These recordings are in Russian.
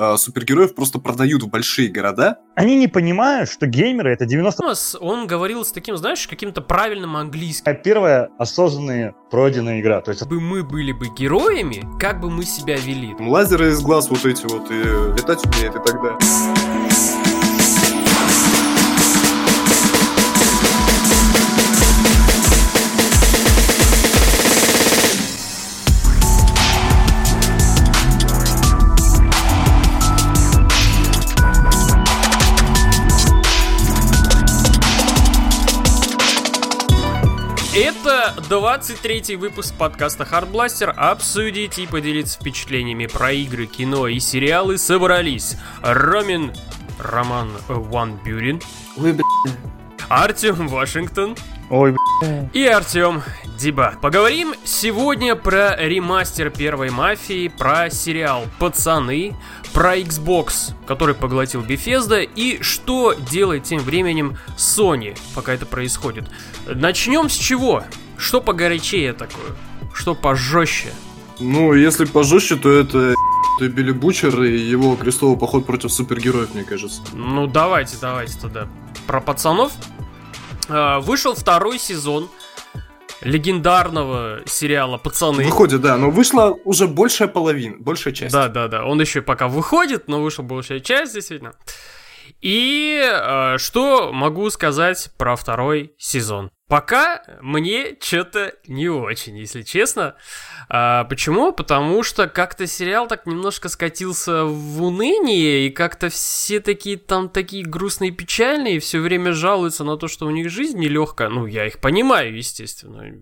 э, супергероев просто продают в большие города. Они не понимают, что геймеры это 90... Томас, он говорил с таким, знаешь, каким-то правильным английским. Первая осознанная пройденная игра. То есть бы мы были бы героями, как бы мы себя вели. Лазеры из глаз вот эти вот, и летать умеет и так далее. Это 23-й выпуск подкаста Hardblaster. Обсудить и поделиться впечатлениями про игры, кино и сериалы собрались Ромин Роман Ван Бюрин, Ой. Артем Вашингтон Ой, и Артем Диба. Поговорим сегодня про ремастер первой мафии, про сериал Пацаны, про Xbox, который поглотил Bethesda, и что делает тем временем Sony, пока это происходит. Начнем с чего? Что погорячее такое? Что пожестче? Ну, если пожестче, то это то Билли Бучер и его крестовый поход против супергероев, мне кажется. Ну, давайте, давайте тогда. Про пацанов. А, Вышел второй сезон легендарного сериала «Пацаны». Выходит, да, но вышла уже большая половина, большая часть. Да, да, да. Он еще пока выходит, но вышел большая часть, действительно. И э, что могу сказать про второй сезон? Пока мне что-то не очень, если честно. А, почему? Потому что как-то сериал так немножко скатился в уныние, и как-то все такие там такие грустные, печальные, все время жалуются на то, что у них жизнь нелегкая. Ну, я их понимаю, естественно.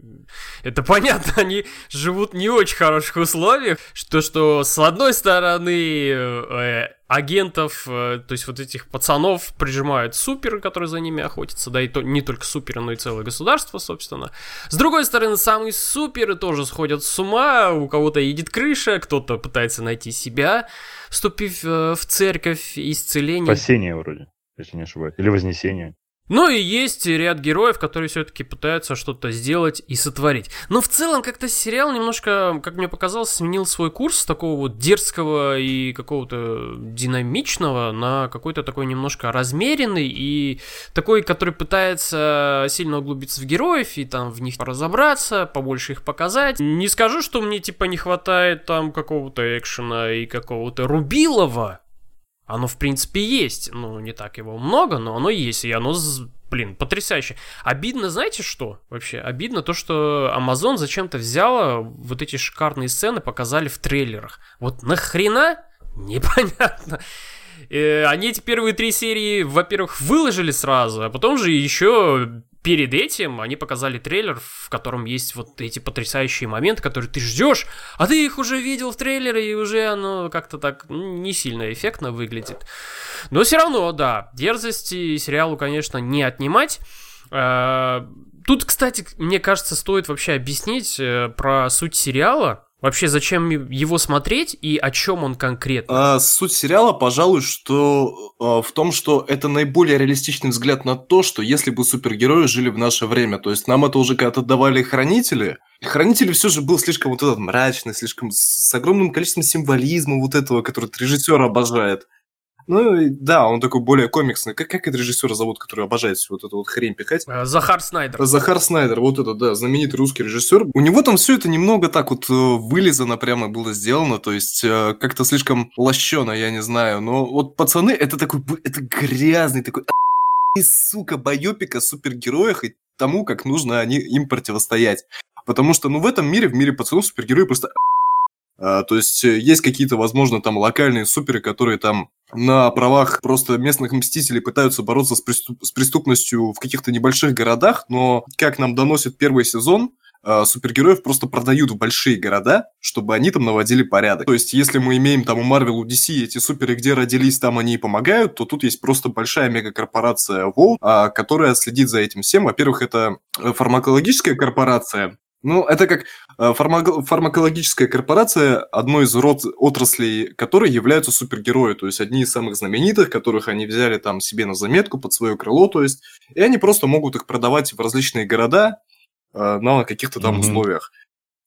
Это понятно, они живут не очень хороших условиях. Что, что с одной стороны, э, агентов, э, то есть вот этих пацанов прижимают суперы, которые за ними охотятся, да, и то, не только суперы, но и целое государство, собственно. С другой стороны, самые суперы тоже сходят с ума, у кого-то едет крыша, кто-то пытается найти себя, вступив э, в церковь исцеления. Спасение вроде, если не ошибаюсь. Или Вознесение. Ну и есть ряд героев, которые все-таки пытаются что-то сделать и сотворить. Но в целом как-то сериал немножко, как мне показалось, сменил свой курс с такого вот дерзкого и какого-то динамичного на какой-то такой немножко размеренный и такой, который пытается сильно углубиться в героев и там в них разобраться, побольше их показать. Не скажу, что мне типа не хватает там какого-то экшена и какого-то рубилова, оно, в принципе, есть. Ну, не так его много, но оно есть. И оно, блин, потрясающе. Обидно, знаете что? Вообще, обидно то, что Amazon зачем-то взяла вот эти шикарные сцены, показали в трейлерах. Вот нахрена? Непонятно. Э, Они эти первые три серии, во-первых, выложили сразу, а потом же еще перед этим они показали трейлер, в котором есть вот эти потрясающие моменты, которые ты ждешь, а ты их уже видел в трейлере, и уже оно как-то так не сильно эффектно выглядит. Но все равно, да, дерзости сериалу, конечно, не отнимать. Э, Тут, кстати, мне кажется, стоит вообще объяснить э, про суть сериала. Вообще, зачем его смотреть и о чем он конкретно? А, суть сериала, пожалуй, что а, в том, что это наиболее реалистичный взгляд на то, что если бы супергерои жили в наше время, то есть нам это уже когда-то давали хранители, Хранители все же был слишком вот этот мрачный, слишком с, огромным количеством символизма вот этого, который режиссер обожает. Ну, да, он такой более комиксный. Как, как этот режиссера зовут, который обожает всю вот эту вот хрень пихать? Э, Захар Снайдер. Захар Снайдер, вот это, да, знаменитый русский режиссер. У него там все это немного так вот э, вылизано прямо было сделано, то есть э, как-то слишком лощено, я не знаю. Но вот пацаны, это такой, это грязный такой и, сука, байопик о супергероях и тому, как нужно они, им противостоять. Потому что, ну, в этом мире, в мире пацанов, супергерои просто а, то есть э, есть какие-то, возможно, там локальные суперы, которые там на правах просто местных мстителей пытаются бороться с, преступ- с преступностью в каких-то небольших городах, но, как нам доносит первый сезон, а, супергероев просто продают в большие города, чтобы они там наводили порядок. То есть, если мы имеем там у Marvel, у DC эти суперы, где родились, там они и помогают, то тут есть просто большая мегакорпорация Волт, а, которая следит за этим всем. Во-первых, это э, фармакологическая корпорация, ну, это как э, фармако- фармакологическая корпорация, одной из род отраслей которой являются супергерои, то есть одни из самых знаменитых, которых они взяли там себе на заметку под свое крыло, то есть, и они просто могут их продавать в различные города э, на каких-то там Мгм. условиях.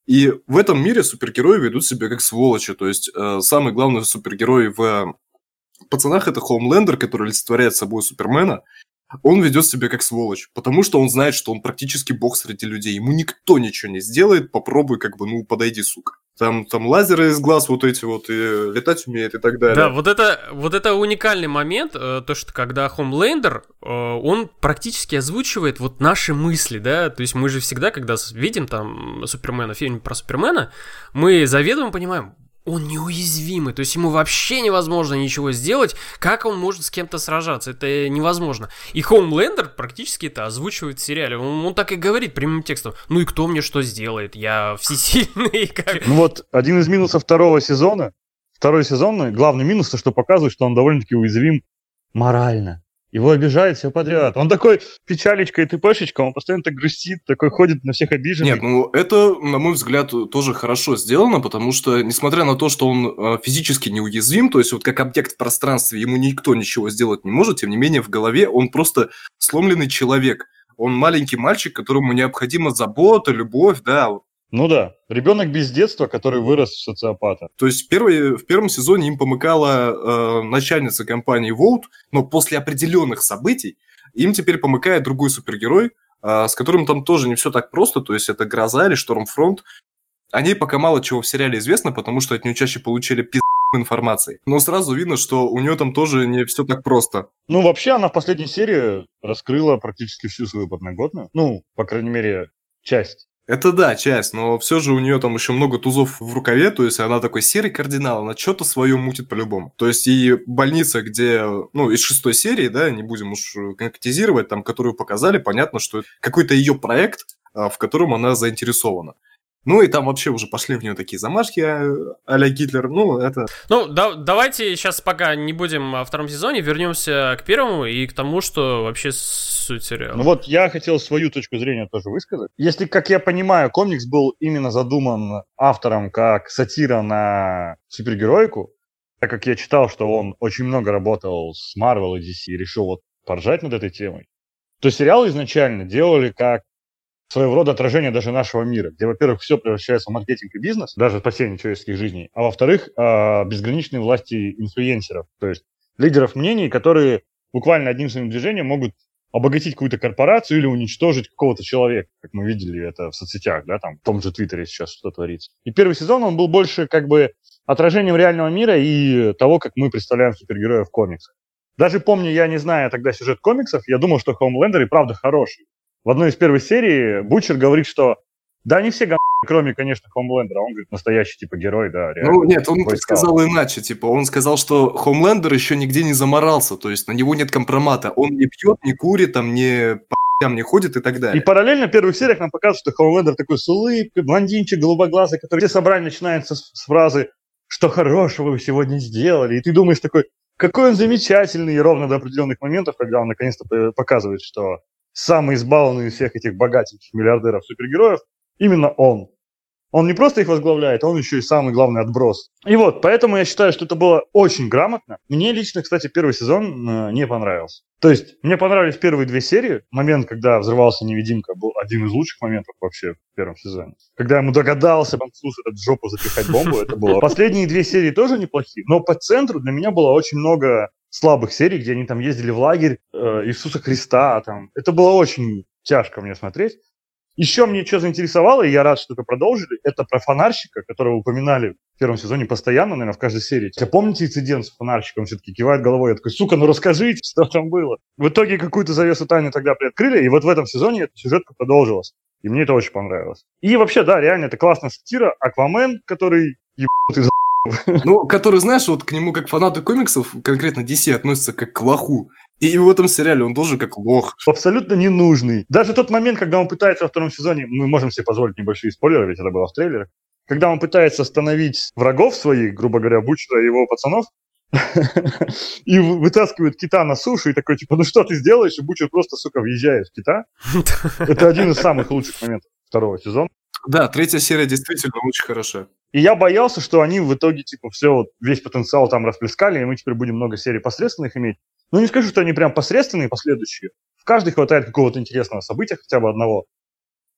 И в этом мире супергерои ведут себя как сволочи. То есть э, самый главный супергерой в пацанах это Хоумлендер, который олицетворяет собой Супермена. Он ведет себя как сволочь, потому что он знает, что он практически бог среди людей. Ему никто ничего не сделает, попробуй как бы, ну, подойди, сука. Там, там лазеры из глаз вот эти вот, и летать умеет и так далее. Да, вот это, вот это уникальный момент, э, то, что когда Хомлендер, э, он практически озвучивает вот наши мысли, да, то есть мы же всегда, когда видим там Супермена, фильм про Супермена, мы заведомо понимаем, он неуязвимый, то есть ему вообще невозможно ничего сделать, как он может с кем-то сражаться, это невозможно. И Хоумлендер практически это озвучивает в сериале, он, он так и говорит прямым текстом, ну и кто мне что сделает, я всесильный. Как... Ну вот, один из минусов второго сезона, второй сезон, главный минус, то, что показывает, что он довольно-таки уязвим морально. Его обижают все подряд. Он такой печалечка и тпшечка, он постоянно так грустит, такой ходит на всех обиженных. Нет, ну это, на мой взгляд, тоже хорошо сделано, потому что, несмотря на то, что он э, физически неуязвим, то есть вот как объект в пространстве, ему никто ничего сделать не может, тем не менее в голове он просто сломленный человек. Он маленький мальчик, которому необходима забота, любовь, да, ну да, ребенок без детства, который вырос в социопата. То есть первый, в первом сезоне им помыкала э, начальница компании Волт, но после определенных событий им теперь помыкает другой супергерой, э, с которым там тоже не все так просто, то есть это Гроза или Штормфронт. О ней пока мало чего в сериале известно, потому что от нее чаще получили пиз информации. Но сразу видно, что у нее там тоже не все так просто. Ну, вообще, она в последней серии раскрыла практически всю свою подноготную. Ну, по крайней мере, часть. Это да, часть, но все же у нее там еще много тузов в рукаве, то есть она такой серый кардинал, она что-то свое мутит по-любому. То есть и больница, где, ну, из шестой серии, да, не будем уж конкретизировать, там, которую показали, понятно, что какой-то ее проект, а, в котором она заинтересована. Ну и там вообще уже пошли в нее такие замашки а, а-ля Гитлер. Ну, это... Ну, да, давайте сейчас пока не будем о втором сезоне, вернемся к первому и к тому, что вообще суть сериала. Ну вот я хотел свою точку зрения тоже высказать. Если, как я понимаю, комикс был именно задуман автором как сатира на супергероику, так как я читал, что он очень много работал с Marvel и DC и решил вот поржать над этой темой, то сериал изначально делали как своего рода отражение даже нашего мира, где, во-первых, все превращается в маркетинг и бизнес, даже спасение человеческих жизней, а во-вторых, а, безграничные власти инфлюенсеров, то есть лидеров мнений, которые буквально одним своим движением могут обогатить какую-то корпорацию или уничтожить какого-то человека, как мы видели это в соцсетях, да, там, в том же Твиттере сейчас что творится. И первый сезон, он был больше как бы отражением реального мира и того, как мы представляем супергероев в комиксах. Даже помню, я не знаю тогда сюжет комиксов, я думал, что Хоумлендер и правда хороший. В одной из первых серий Бучер говорит, что да, они все говно, кроме, конечно, Хомлендера. Он говорит, настоящий, типа, герой, да, реально. Ну, нет, он сказал иначе, типа, он сказал, что Хомлендер еще нигде не заморался, то есть на него нет компромата. Он не пьет, не курит, там, не по не ходит и так далее. И параллельно в первых сериях нам показывают, что Хомлендер такой с улыбкой, блондинчик, голубоглазый, который все собрания начинаются с, с фразы «Что хорошего вы сегодня сделали?» И ты думаешь такой, какой он замечательный, и ровно до определенных моментов, когда он наконец-то показывает, что самый избалованный из всех этих богатеньких миллиардеров-супергероев, именно он. Он не просто их возглавляет, он еще и самый главный отброс. И вот, поэтому я считаю, что это было очень грамотно. Мне лично, кстати, первый сезон э, не понравился. То есть, мне понравились первые две серии. Момент, когда взрывался невидимка, был один из лучших моментов вообще в первом сезоне. Когда ему догадался француз этот в жопу запихать бомбу, это было. Последние две серии тоже неплохие, но по центру для меня было очень много слабых серий, где они там ездили в лагерь э, Иисуса Христа. Там. Это было очень тяжко мне смотреть. Еще мне что заинтересовало, и я рад, что это продолжили, это про фонарщика, которого упоминали в первом сезоне постоянно, наверное, в каждой серии. А помните инцидент с фонарщиком? Все-таки кивает головой. Я такой, сука, ну расскажите, что там было. В итоге какую-то завесу тайны тогда приоткрыли, и вот в этом сезоне эта сюжетка продолжилась. И мне это очень понравилось. И вообще, да, реально, это классная сатира. Аквамен, который ебанутый ну, который, знаешь, вот к нему как фанаты комиксов, конкретно DC, относятся как к лоху. И в этом сериале он должен как лох. Абсолютно ненужный. Даже тот момент, когда он пытается во втором сезоне, мы можем себе позволить небольшие спойлеры, ведь это было в трейлере, когда он пытается остановить врагов своих, грубо говоря, Бучера и его пацанов, и вытаскивает кита на сушу, и такой, типа, ну что ты сделаешь? И Бучер просто, сука, въезжает в кита. Это один из самых лучших моментов второго сезона. Да, третья серия действительно очень хорошая. И я боялся, что они в итоге, типа, все, вот, весь потенциал там расплескали, и мы теперь будем много серий посредственных иметь. Ну, не скажу, что они прям посредственные, последующие. В каждой хватает какого-то интересного события, хотя бы одного.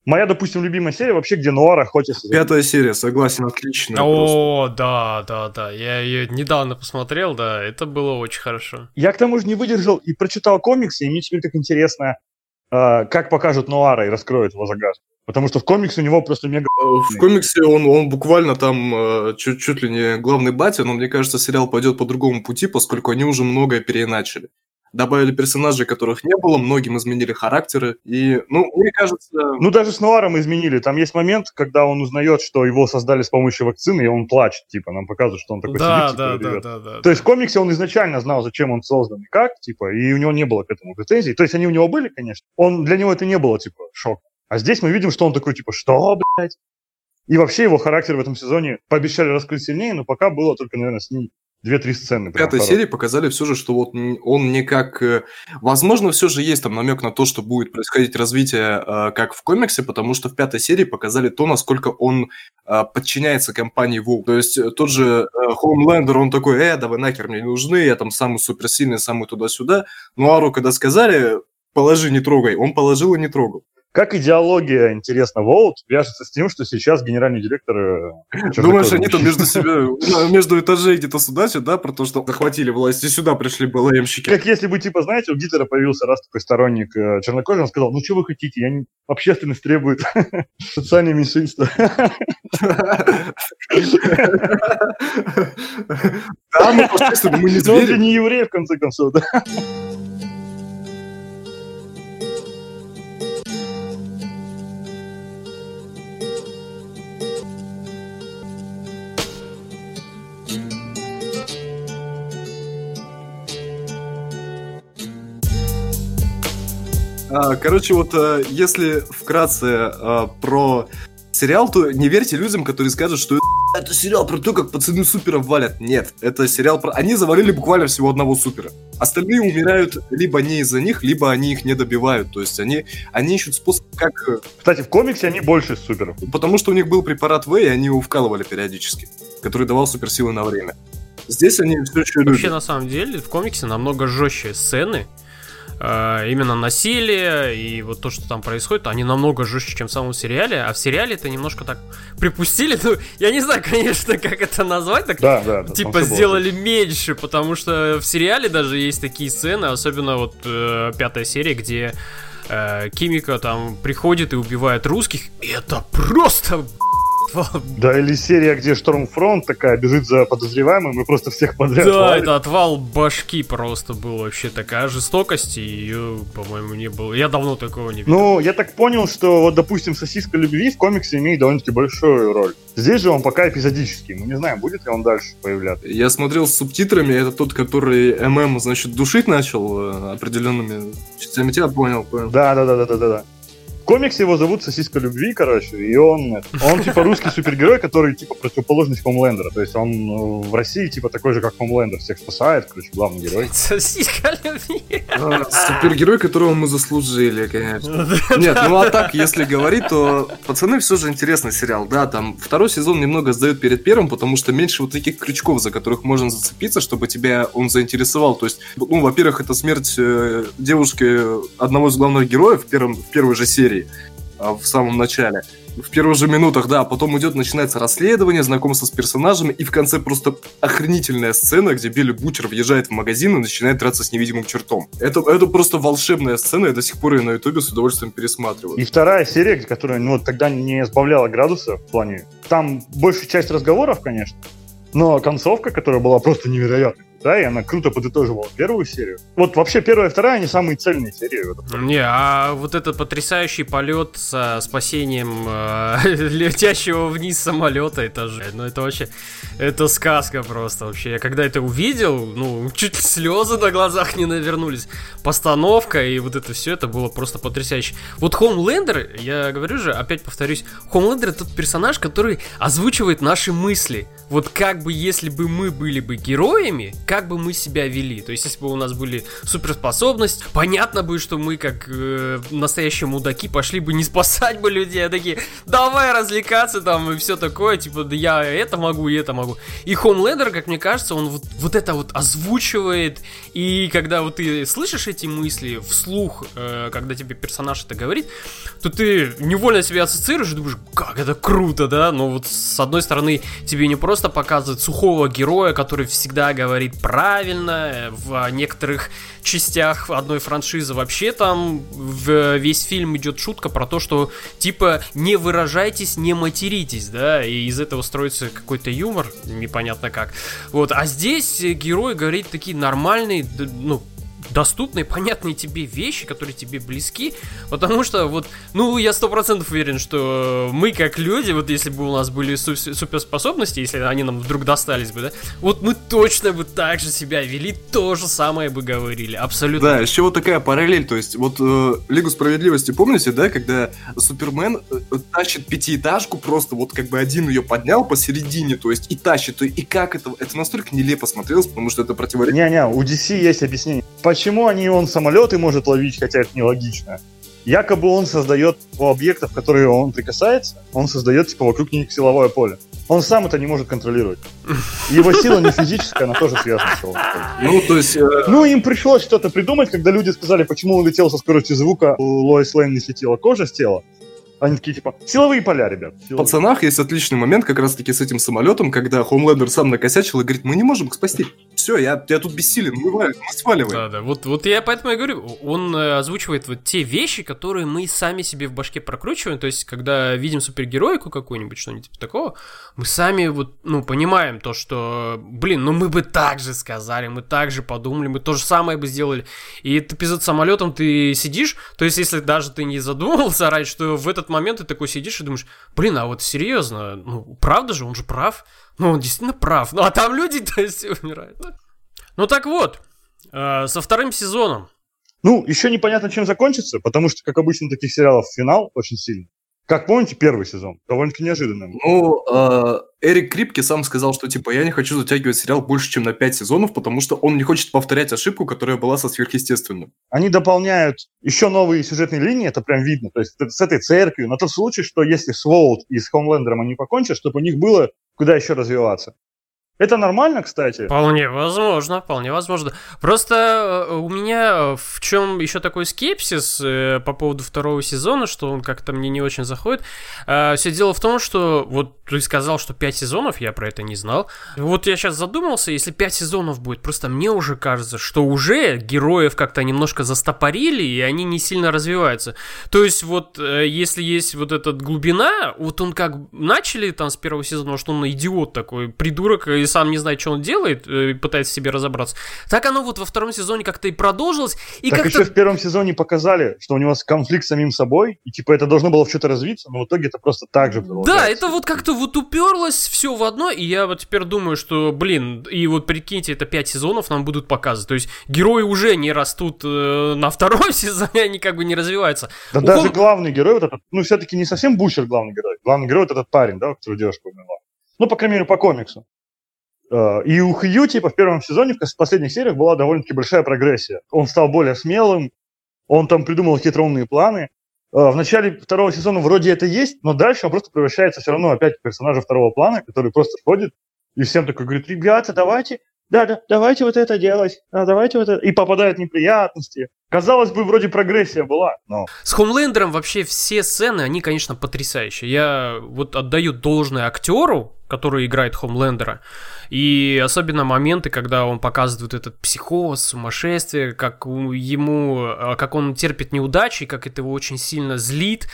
Моя, допустим, любимая серия вообще, где Нуар охотится. Пятая серия, согласен, отлично. О, да, да, да. Я ее недавно посмотрел, да, это было очень хорошо. Я к тому же не выдержал и прочитал комиксы, и мне теперь так интересно, как покажут Нуара и раскроют его загадку. Потому что в комиксе у него просто мега... В комиксе он, он буквально там э, чуть, чуть ли не главный батя, но мне кажется, сериал пойдет по другому пути, поскольку они уже многое переначали добавили персонажей, которых не было, многим изменили характеры. И, ну, мне кажется... Ну, даже с Нуаром изменили. Там есть момент, когда он узнает, что его создали с помощью вакцины, и он плачет. Типа, нам показывают, что он такой да, сидит, да, типа, да, да, да, То есть в комиксе он изначально знал, зачем он создан и как, типа, и у него не было к этому претензий. То есть они у него были, конечно. Он, для него это не было, типа, шок. А здесь мы видим, что он такой, типа, что, блядь? И вообще его характер в этом сезоне пообещали раскрыть сильнее, но пока было только, наверное, с ним две-три сцены. В пятой серии показали все же, что вот он не как... Э, возможно, все же есть там намек на то, что будет происходить развитие э, как в комиксе, потому что в пятой серии показали то, насколько он э, подчиняется компании Вул. То есть тот же Хоумлендер, он такой, э, давай нахер мне не нужны, я там самый суперсильный, самый туда-сюда. Ну, Ару, когда сказали, положи, не трогай, он положил и не трогал. Как идеология, интересно, Волт вяжется с тем, что сейчас генеральный директор... Э, Думаешь, они там между себя, между этажей где-то судачат, да, про то, что захватили власть, и сюда пришли БЛМщики? Как если бы, типа, знаете, у Гитлера появился раз такой сторонник э, чернокожий, он сказал, ну что вы хотите, я не... общественность требует социальное меньшинство. Да, мы, мы не он не еврей, в конце концов, да. Короче, вот э, если вкратце э, про сериал, то не верьте людям, которые скажут, что это сериал про то, как пацаны суперов валят. Нет, это сериал про... Они завалили буквально всего одного супера. Остальные умирают либо не из-за них, либо они их не добивают. То есть они, они ищут способ, как... Э, Кстати, в комиксе они больше суперов. Потому что у них был препарат В, и они его вкалывали периодически, который давал суперсилы на время. Здесь они все еще. Вообще, на самом деле, в комиксе намного жестче сцены, именно насилие и вот то, что там происходит, они намного жестче, чем в самом сериале. А в сериале это немножко так припустили. Ну, я не знаю, конечно, как это назвать. Так, да, да, да, типа сделали было. меньше, потому что в сериале даже есть такие сцены, особенно вот э, пятая серия, где э, Кимика там приходит и убивает русских. И это просто да, или серия, где Штормфронт такая бежит за подозреваемым и просто всех подряд Да, валит. это отвал башки просто был вообще такая жестокость, и ее, по-моему, не было. Я давно такого не видел. Ну, я так понял, что вот, допустим, сосиска любви в комиксе имеет довольно-таки большую роль. Здесь же он пока эпизодический. Мы не знаем, будет ли он дальше появляться. Я смотрел с субтитрами, это тот, который ММ, значит, душить начал э, определенными частями тебя, понял, понял. Да, да, да, да, да, да. В комиксе его зовут Сосиска Любви, короче, и он, он типа русский супергерой, который типа противоположность Хомлендера. То есть он э, в России типа такой же, как Хомлендер, всех спасает, короче, главный герой. Сосиска Любви. А, супергерой, которого мы заслужили, конечно. Нет, ну а так, если говорить, то пацаны все же интересный сериал. Да, там второй сезон немного сдает перед первым, потому что меньше вот таких крючков, за которых можно зацепиться, чтобы тебя он заинтересовал. То есть, ну, во-первых, это смерть э, девушки одного из главных героев в, первом, в первой же серии серии а, в самом начале. В первых же минутах, да, потом идет, начинается расследование, знакомство с персонажами, и в конце просто охренительная сцена, где Билли Бучер въезжает в магазин и начинает драться с невидимым чертом. Это, это просто волшебная сцена, я до сих пор ее на ютубе с удовольствием пересматриваю. И вторая серия, которая, ну, тогда не сбавляла градуса в плане... Там большая часть разговоров, конечно, но концовка, которая была просто невероятной да, и она круто подытоживала первую серию. Вот вообще первая и вторая, они самые цельные серии. Не, а вот этот потрясающий полет со спасением э, летящего вниз самолета, это же, ну это вообще, это сказка просто вообще. Я когда это увидел, ну, чуть слезы на глазах не навернулись. Постановка и вот это все, это было просто потрясающе. Вот Хомлендер, я говорю же, опять повторюсь, Хомлендер это тот персонаж, который озвучивает наши мысли. Вот как бы если бы мы были бы героями, как бы мы себя вели. То есть, если бы у нас были суперспособности, понятно бы, что мы, как э, настоящие мудаки, пошли бы не спасать бы людей, а такие, давай развлекаться там и все такое, типа, да я это могу и это могу. И Хомлендер, как мне кажется, он вот, вот это вот озвучивает, и когда вот ты слышишь эти мысли вслух, э, когда тебе персонаж это говорит, то ты невольно себя ассоциируешь и думаешь, как это круто, да? Но вот с одной стороны тебе не просто просто показывает сухого героя, который всегда говорит правильно. В некоторых частях одной франшизы вообще там в весь фильм идет шутка про то, что типа не выражайтесь, не материтесь, да, и из этого строится какой-то юмор, непонятно как. Вот, а здесь герой говорит такие нормальные, ну, доступные, понятные тебе вещи, которые тебе близки, потому что вот, ну, я сто процентов уверен, что мы как люди, вот если бы у нас были суперспособности, если они нам вдруг достались бы, да, вот мы точно бы так же себя вели, то же самое бы говорили, абсолютно. Да, еще вот такая параллель, то есть вот э, Лигу Справедливости, помните, да, когда Супермен э, тащит пятиэтажку, просто вот как бы один ее поднял посередине, то есть и тащит, и как это, это настолько нелепо смотрелось, потому что это противоречит. Не-не, у DC есть объяснение. Почему они он самолеты может ловить, хотя это нелогично? Якобы он создает у объектов, которые он прикасается, он создает типа вокруг них силовое поле. Он сам это не может контролировать. Его сила не физическая, она тоже связана с силовым Ну, то есть... Э... Ну, им пришлось что-то придумать, когда люди сказали, почему он летел со скоростью звука, Лоис Лейн не слетела кожа с тела. Они такие, типа, силовые поля, ребят. Силовые. В «Пацанах» есть отличный момент как раз-таки с этим самолетом, когда Хомлендер сам накосячил и говорит, мы не можем их спасти. Все, я, я тут бессилен, мы, мы сваливаем. Да, да, вот, вот я поэтому и говорю, он э, озвучивает вот те вещи, которые мы сами себе в башке прокручиваем, то есть, когда видим супергероику какую-нибудь, что-нибудь типа такого, мы сами вот, ну, понимаем то, что, блин, ну мы бы так же сказали, мы так же подумали, мы то же самое бы сделали. И этот эпизод с самолетом ты сидишь, то есть, если даже ты не задумывался раньше, что в этот момент ты такой сидишь и думаешь, блин, а вот серьезно, ну, правда же, он же прав. Ну, он действительно прав. Ну, а там люди-то все умирают. Ну, так вот, э, со вторым сезоном. Ну, еще непонятно, чем закончится, потому что, как обычно, таких сериалов финал очень сильный. Как помните, первый сезон? Довольно-таки неожиданно. Ну, э, Эрик Крипки сам сказал, что, типа, я не хочу затягивать сериал больше, чем на 5 сезонов, потому что он не хочет повторять ошибку, которая была со сверхъестественным. Они дополняют еще новые сюжетные линии, это прям видно. То есть с этой церковью, на тот случай, что если с Волт и с Хомлендером они покончат, чтобы у них было куда еще развиваться. Это нормально, кстати? Вполне возможно, вполне возможно. Просто э, у меня в чем еще такой скепсис э, по поводу второго сезона, что он как-то мне не очень заходит. Э, Все дело в том, что вот ты сказал, что 5 сезонов, я про это не знал. Вот я сейчас задумался, если 5 сезонов будет, просто мне уже кажется, что уже героев как-то немножко застопорили, и они не сильно развиваются. То есть вот если есть вот эта глубина, вот он как начали там с первого сезона, что он идиот такой, придурок, и сам не знает, что он делает, э, пытается себе разобраться. Так оно вот во втором сезоне как-то и продолжилось. И так как-то... еще в первом сезоне показали, что у него конфликт с самим собой, и типа это должно было в что-то развиться, но в итоге это просто так же Да, это вот как-то вот уперлось все в одно, и я вот теперь думаю, что, блин, и вот прикиньте, это пять сезонов нам будут показывать. То есть герои уже не растут э, на втором сезоне, они как бы не развиваются. Да У даже главный герой вот этот, ну все-таки не совсем Бучер главный герой. Главный герой вот этот парень, да, который девушка умерла. Ну, по крайней мере, по комиксу. Э, и у Хью, типа, в первом сезоне, в последних сериях была довольно-таки большая прогрессия. Он стал более смелым, он там придумал хитроумные планы. Э, в начале второго сезона вроде это есть, но дальше он просто превращается все равно опять в персонажа второго плана, который просто входит и всем такой говорит, ребята, давайте, да, да, давайте вот это делать, да, давайте вот это. И попадают неприятности. Казалось бы, вроде прогрессия была, но... С Хомлендером вообще все сцены, они, конечно, потрясающие. Я вот отдаю должное актеру, который играет Хомлендера. И особенно моменты, когда он показывает этот психоз, сумасшествие, как ему, а, как он терпит неудачи, как это его очень сильно злит.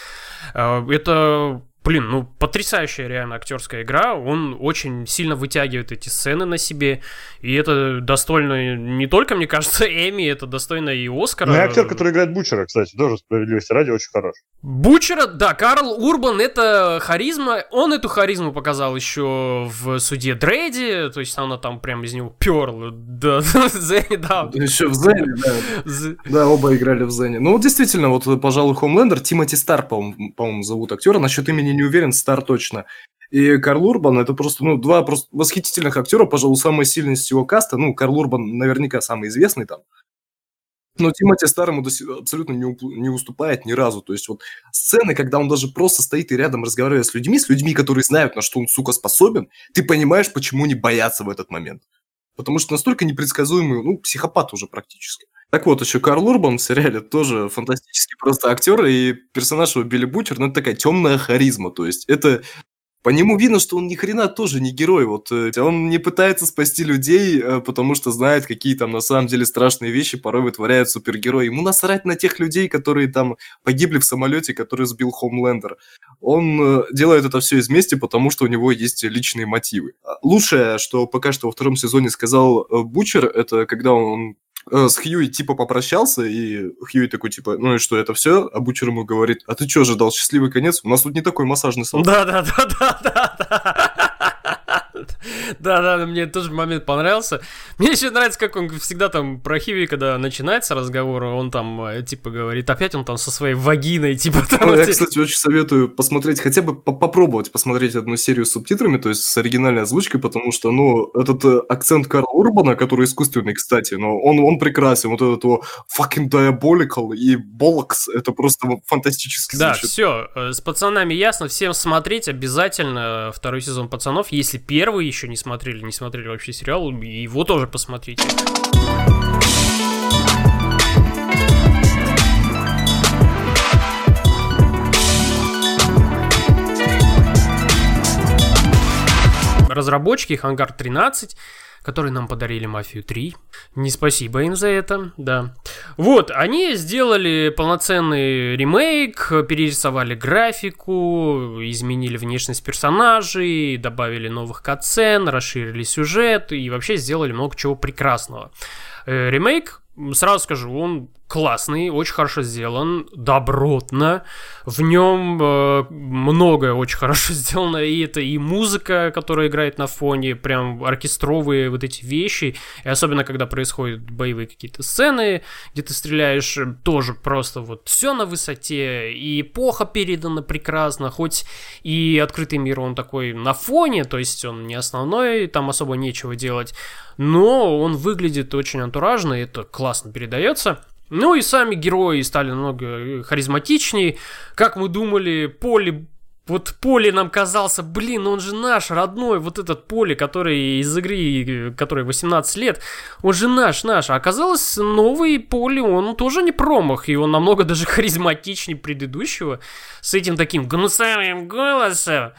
А, это Блин, ну потрясающая реально актерская игра. Он очень сильно вытягивает эти сцены на себе. И это достойно не только, мне кажется, Эми, это достойно и Оскара. Ну и актер, который играет Бучера, кстати, тоже справедливости ради, очень хорош. Бучера, да, Карл Урбан, это харизма. Он эту харизму показал еще в суде Дрейди, то есть она там прям из него перла. Да, Зене, да. Еще в Зене, да. Да, оба играли в Зене. Ну, действительно, вот, пожалуй, Хомлендер, Тимоти Стар, по-моему, зовут актера. Насчет имени не уверен, Стар точно. И Карл Урбан это просто, ну, два просто восхитительных актера, пожалуй, самая сильная из всего каста. Ну, Карл Урбан наверняка самый известный там. Но Тимати Старому абсолютно не, не уступает ни разу. То есть вот сцены, когда он даже просто стоит и рядом разговаривает с людьми, с людьми, которые знают, на что он, сука, способен, ты понимаешь, почему они боятся в этот момент. Потому что настолько непредсказуемый, ну, психопат уже практически. Так вот, еще Карл Урбан в сериале тоже фантастический просто актер, и персонаж его Билли Бутчер, ну, это такая темная харизма, то есть это по нему видно, что он ни хрена тоже не герой. Вот э, он не пытается спасти людей, э, потому что знает, какие там на самом деле страшные вещи порой вытворяют супергерои. Ему насрать на тех людей, которые там погибли в самолете, который сбил Хомлендер. Он э, делает это все из мести, потому что у него есть личные мотивы. А лучшее, что пока что во втором сезоне сказал Бучер, это когда он с Хьюи типа попрощался, и Хьюи такой типа, ну и что, это все? А Бучер ему говорит, а ты что, ожидал счастливый конец? У нас тут не такой массажный салон. Да-да-да-да-да. Да-да, мне тоже момент понравился. Мне еще нравится, как он всегда там про Хиви, когда начинается разговор, он там, э, типа, говорит, опять он там со своей вагиной, типа... Там, я, кстати, очень советую посмотреть, хотя бы попробовать посмотреть одну серию с субтитрами, то есть с оригинальной озвучкой, потому что, ну, этот э, акцент Карла Урбана, который искусственный, кстати, но он, он прекрасен, вот этот его fucking diabolical и bollocks, это просто фантастически Да, все, э, с пацанами ясно, всем смотреть обязательно второй сезон пацанов, если первый вы еще не смотрели, не смотрели вообще сериал, его тоже посмотрите. Разработчики Хангар 13 которые нам подарили Мафию 3. Не спасибо им за это, да. Вот, они сделали полноценный ремейк, перерисовали графику, изменили внешность персонажей, добавили новых катсцен, расширили сюжет и вообще сделали много чего прекрасного. Э, ремейк сразу скажу, он классный, очень хорошо сделан, добротно. В нем э, многое очень хорошо сделано. И это и музыка, которая играет на фоне, прям оркестровые вот эти вещи. И особенно, когда происходят боевые какие-то сцены, где ты стреляешь, тоже просто вот все на высоте. И эпоха передана прекрасно, хоть и открытый мир он такой на фоне, то есть он не основной, там особо нечего делать. Но он выглядит очень антуражно, и это классно передается. Ну и сами герои стали намного э, харизматичнее. Как мы думали, Поли вот Поле нам казался, блин, он же наш, родной, вот этот Поле, который из игры, который 18 лет, он же наш, наш. А оказалось, новый Поле, он тоже не промах, и он намного даже харизматичнее предыдущего, с этим таким гнусавым голосом.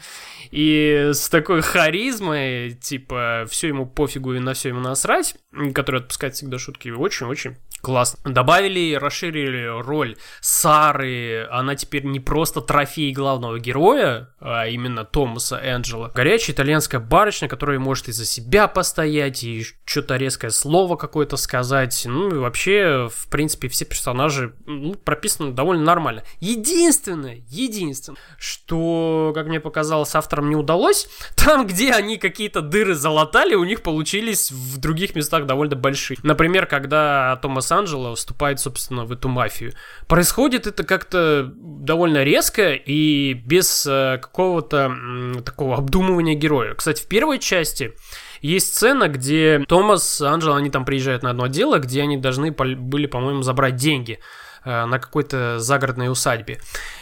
И с такой харизмой, типа, все ему пофигу и на все ему насрать, который отпускает всегда шутки, очень-очень Классно. Добавили, расширили роль Сары. Она теперь не просто трофей главного героя, а именно Томаса Энджела. Горячая итальянская барышня, которая может и за себя постоять, и что-то резкое слово какое-то сказать. Ну и вообще, в принципе, все персонажи ну, прописаны довольно нормально. Единственное, единственное, что, как мне показалось, авторам не удалось, там, где они какие-то дыры залатали, у них получились в других местах довольно большие. Например, когда Томас Лос-Анджело вступает, собственно, в эту мафию. Происходит это как-то довольно резко и без э, какого-то такого обдумывания героя. Кстати, в первой части есть сцена, где Томас, Анджело, они там приезжают на одно дело, где они должны были, по-моему, забрать деньги э, на какой-то загородной усадьбе.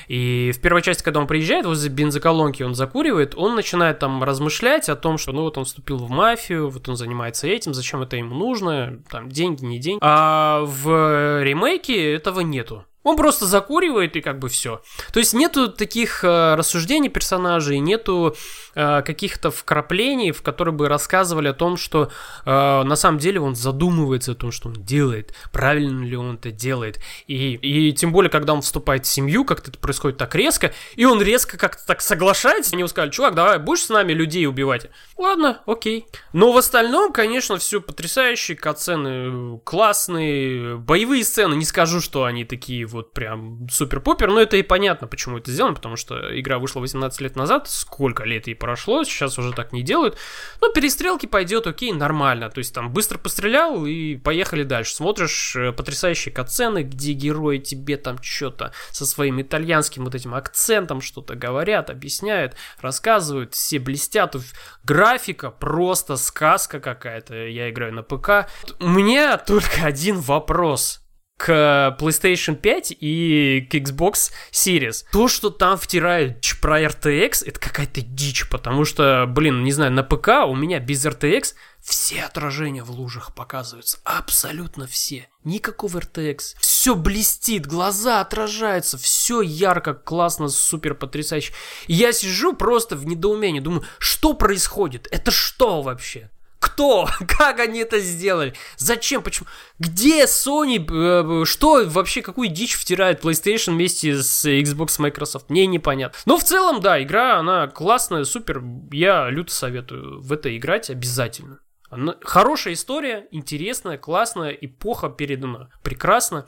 И в первой части, когда он приезжает, возле бензоколонки он закуривает, он начинает там размышлять о том, что ну вот он вступил в мафию, вот он занимается этим, зачем это ему нужно, там деньги, не деньги. А в ремейке этого нету. Он просто закуривает и как бы все. То есть нету таких э, рассуждений персонажей, нету э, каких-то вкраплений, в которые бы рассказывали о том, что э, на самом деле он задумывается о том, что он делает, правильно ли он это делает. И, и тем более, когда он вступает в семью, как-то это происходит так резко, и он резко как-то так соглашается. Они ему сказали, чувак, давай, будешь с нами людей убивать? Ладно, окей. Но в остальном, конечно, все потрясающе, катсцены классные, боевые сцены, не скажу, что они такие вот вот прям супер-пупер. Но это и понятно, почему это сделано, потому что игра вышла 18 лет назад, сколько лет ей прошло, сейчас уже так не делают. Но перестрелки пойдет, окей, нормально. То есть там быстро пострелял и поехали дальше. Смотришь э, потрясающие катсцены, где герои тебе там что-то со своим итальянским вот этим акцентом что-то говорят, объясняют, рассказывают, все блестят. Графика просто сказка какая-то. Я играю на ПК. У меня только один вопрос к PlayStation 5 и к Xbox Series. То, что там втирают про RTX, это какая-то дичь, потому что, блин, не знаю, на ПК у меня без RTX все отражения в лужах показываются. Абсолютно все. Никакого RTX. Все блестит, глаза отражаются, все ярко, классно, супер потрясающе. Я сижу просто в недоумении, думаю, что происходит? Это что вообще? Кто? Как они это сделали? Зачем? Почему? Где Sony? Э, что вообще, какую дичь втирает PlayStation вместе с Xbox Microsoft? Мне непонятно. Но в целом, да, игра, она классная, супер. Я люто советую в это играть обязательно. Она... Хорошая история, интересная, классная, эпоха передана прекрасно.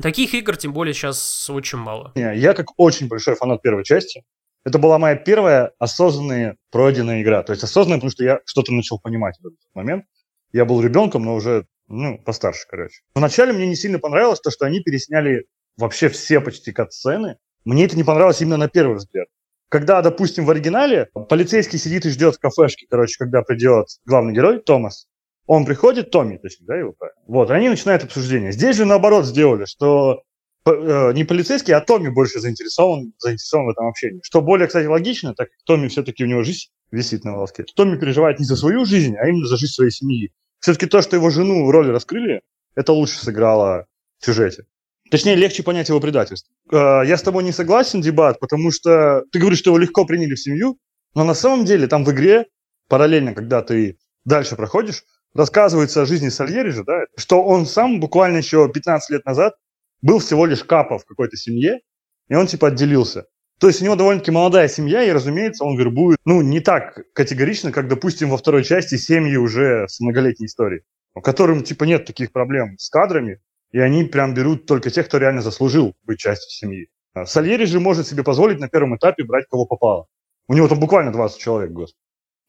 Таких игр, тем более, сейчас очень мало. Я как очень большой фанат первой части. Это была моя первая осознанная пройденная игра. То есть осознанная, потому что я что-то начал понимать в этот момент. Я был ребенком, но уже, ну, постарше, короче. Вначале мне не сильно понравилось то, что они пересняли вообще все почти кат-сцены. Мне это не понравилось именно на первый взгляд. Когда, допустим, в оригинале полицейский сидит и ждет в кафешке, короче, когда придет главный герой, Томас, он приходит, Томми, точнее, да, его правильно? Вот, они начинают обсуждение. Здесь же наоборот сделали, что не полицейский, а Томми больше заинтересован, заинтересован в этом общении. Что более, кстати, логично, так как Томми все-таки у него жизнь висит на волоске. Томми переживает не за свою жизнь, а именно за жизнь своей семьи. Все-таки то, что его жену в роли раскрыли, это лучше сыграло в сюжете. Точнее, легче понять его предательство. Э, я с тобой не согласен, Дебат, потому что ты говоришь, что его легко приняли в семью, но на самом деле там в игре, параллельно, когда ты дальше проходишь, рассказывается о жизни Сальери же, да, что он сам буквально еще 15 лет назад был всего лишь капа в какой-то семье, и он типа отделился. То есть у него довольно-таки молодая семья, и, разумеется, он вербует, ну, не так категорично, как, допустим, во второй части семьи уже с многолетней историей, у которым, типа, нет таких проблем с кадрами, и они прям берут только тех, кто реально заслужил быть частью семьи. Сальери же может себе позволить на первом этапе брать кого попало. У него там буквально 20 человек, господи.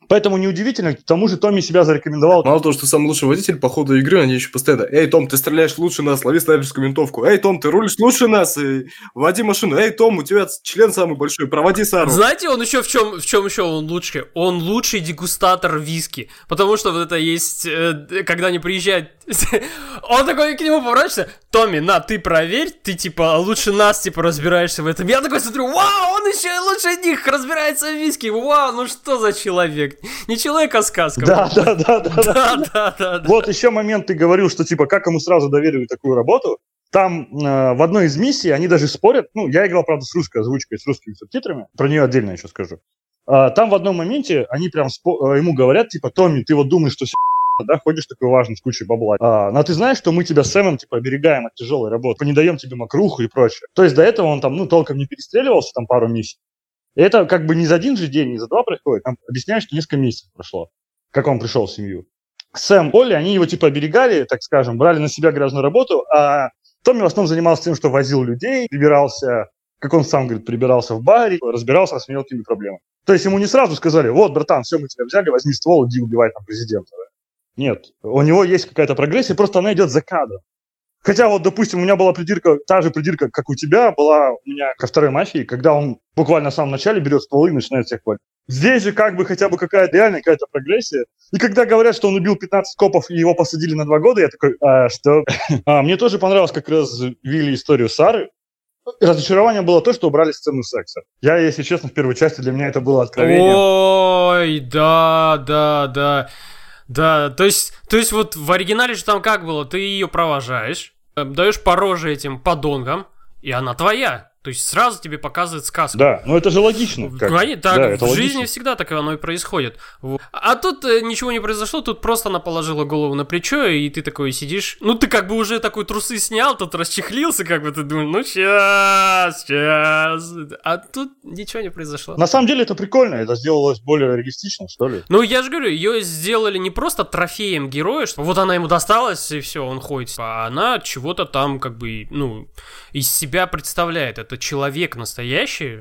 Поэтому неудивительно, к тому же Томми себя зарекомендовал. Мало того, что самый лучший водитель по ходу игры, они еще постоянно «Эй, Том, ты стреляешь лучше нас, лови снайперскую винтовку! Эй, Том, ты рулишь лучше нас, и води машину! Эй, Том, у тебя член самый большой, проводи Сару!» Знаете, он еще в чем, в чем еще он лучше? Он лучший дегустатор виски, потому что вот это есть, э, когда они приезжают, он такой к нему поворачивается, Томми, на, ты проверь, ты типа лучше нас типа разбираешься в этом. Я такой смотрю, вау, он еще лучше них разбирается в виски, вау, ну что за человек? Не человек, а сказка. Да, да, да, да. Да, да, да. Вот еще момент ты говорил, что типа как ему сразу доверили такую работу. Там э, в одной из миссий они даже спорят. Ну, я играл, правда, с русской озвучкой, с русскими субтитрами. Про нее отдельно еще скажу. А, там в одном моменте они прям спо- э, ему говорят, типа, Томми, ты вот думаешь, что да, ходишь такой важный с кучей бабла. А, но ты знаешь, что мы тебя с Сэмом, типа, оберегаем от тяжелой работы, не даем тебе мокруху и прочее. То есть до этого он там, ну, толком не перестреливался, там пару миссий. И это как бы не за один же день, не за два происходит. Там объясняют, что несколько месяцев прошло, как он пришел в семью. Сэм, Олли, они его типа оберегали, так скажем, брали на себя грязную работу, а Томми в основном занимался тем, что возил людей, прибирался, как он сам говорит, прибирался в баре, разбирался с мелкими проблемами. То есть ему не сразу сказали, вот, братан, все, мы тебя взяли, возьми ствол, иди убивай там президента. Нет, у него есть какая-то прогрессия, просто она идет за кадром. Хотя вот, допустим, у меня была придирка, та же придирка, как у тебя, была у меня ко второй мафии, когда он буквально в самом начале берет стволы и начинает всех хвалить. Здесь же как бы хотя бы какая-то реальная какая-то прогрессия. И когда говорят, что он убил 15 копов и его посадили на два года, я такой, а, что? а, мне тоже понравилось, как развили историю Сары. Разочарование было то, что убрали сцену секса. Я, если честно, в первой части для меня это было откровение. Ой, да, да, да. Да, то есть, то есть вот в оригинале же там как было? Ты ее провожаешь, Эм, даешь по роже этим подонкам, и она твоя. То есть сразу тебе показывает сказку. Да, но это же логично. Как? Ну, так, да, это в логично. жизни всегда так оно и происходит. А тут э, ничего не произошло, тут просто она положила голову на плечо, и ты такой сидишь. Ну, ты как бы уже такой трусы снял, тут расчехлился, как бы ты думаешь, ну сейчас, сейчас. А тут ничего не произошло. На самом деле это прикольно, это сделалось более реалистично, что ли. Ну, я же говорю, ее сделали не просто трофеем героя, что вот она ему досталась, и все, он ходит. А она чего-то там, как бы, ну, из себя представляет. Это человек настоящий.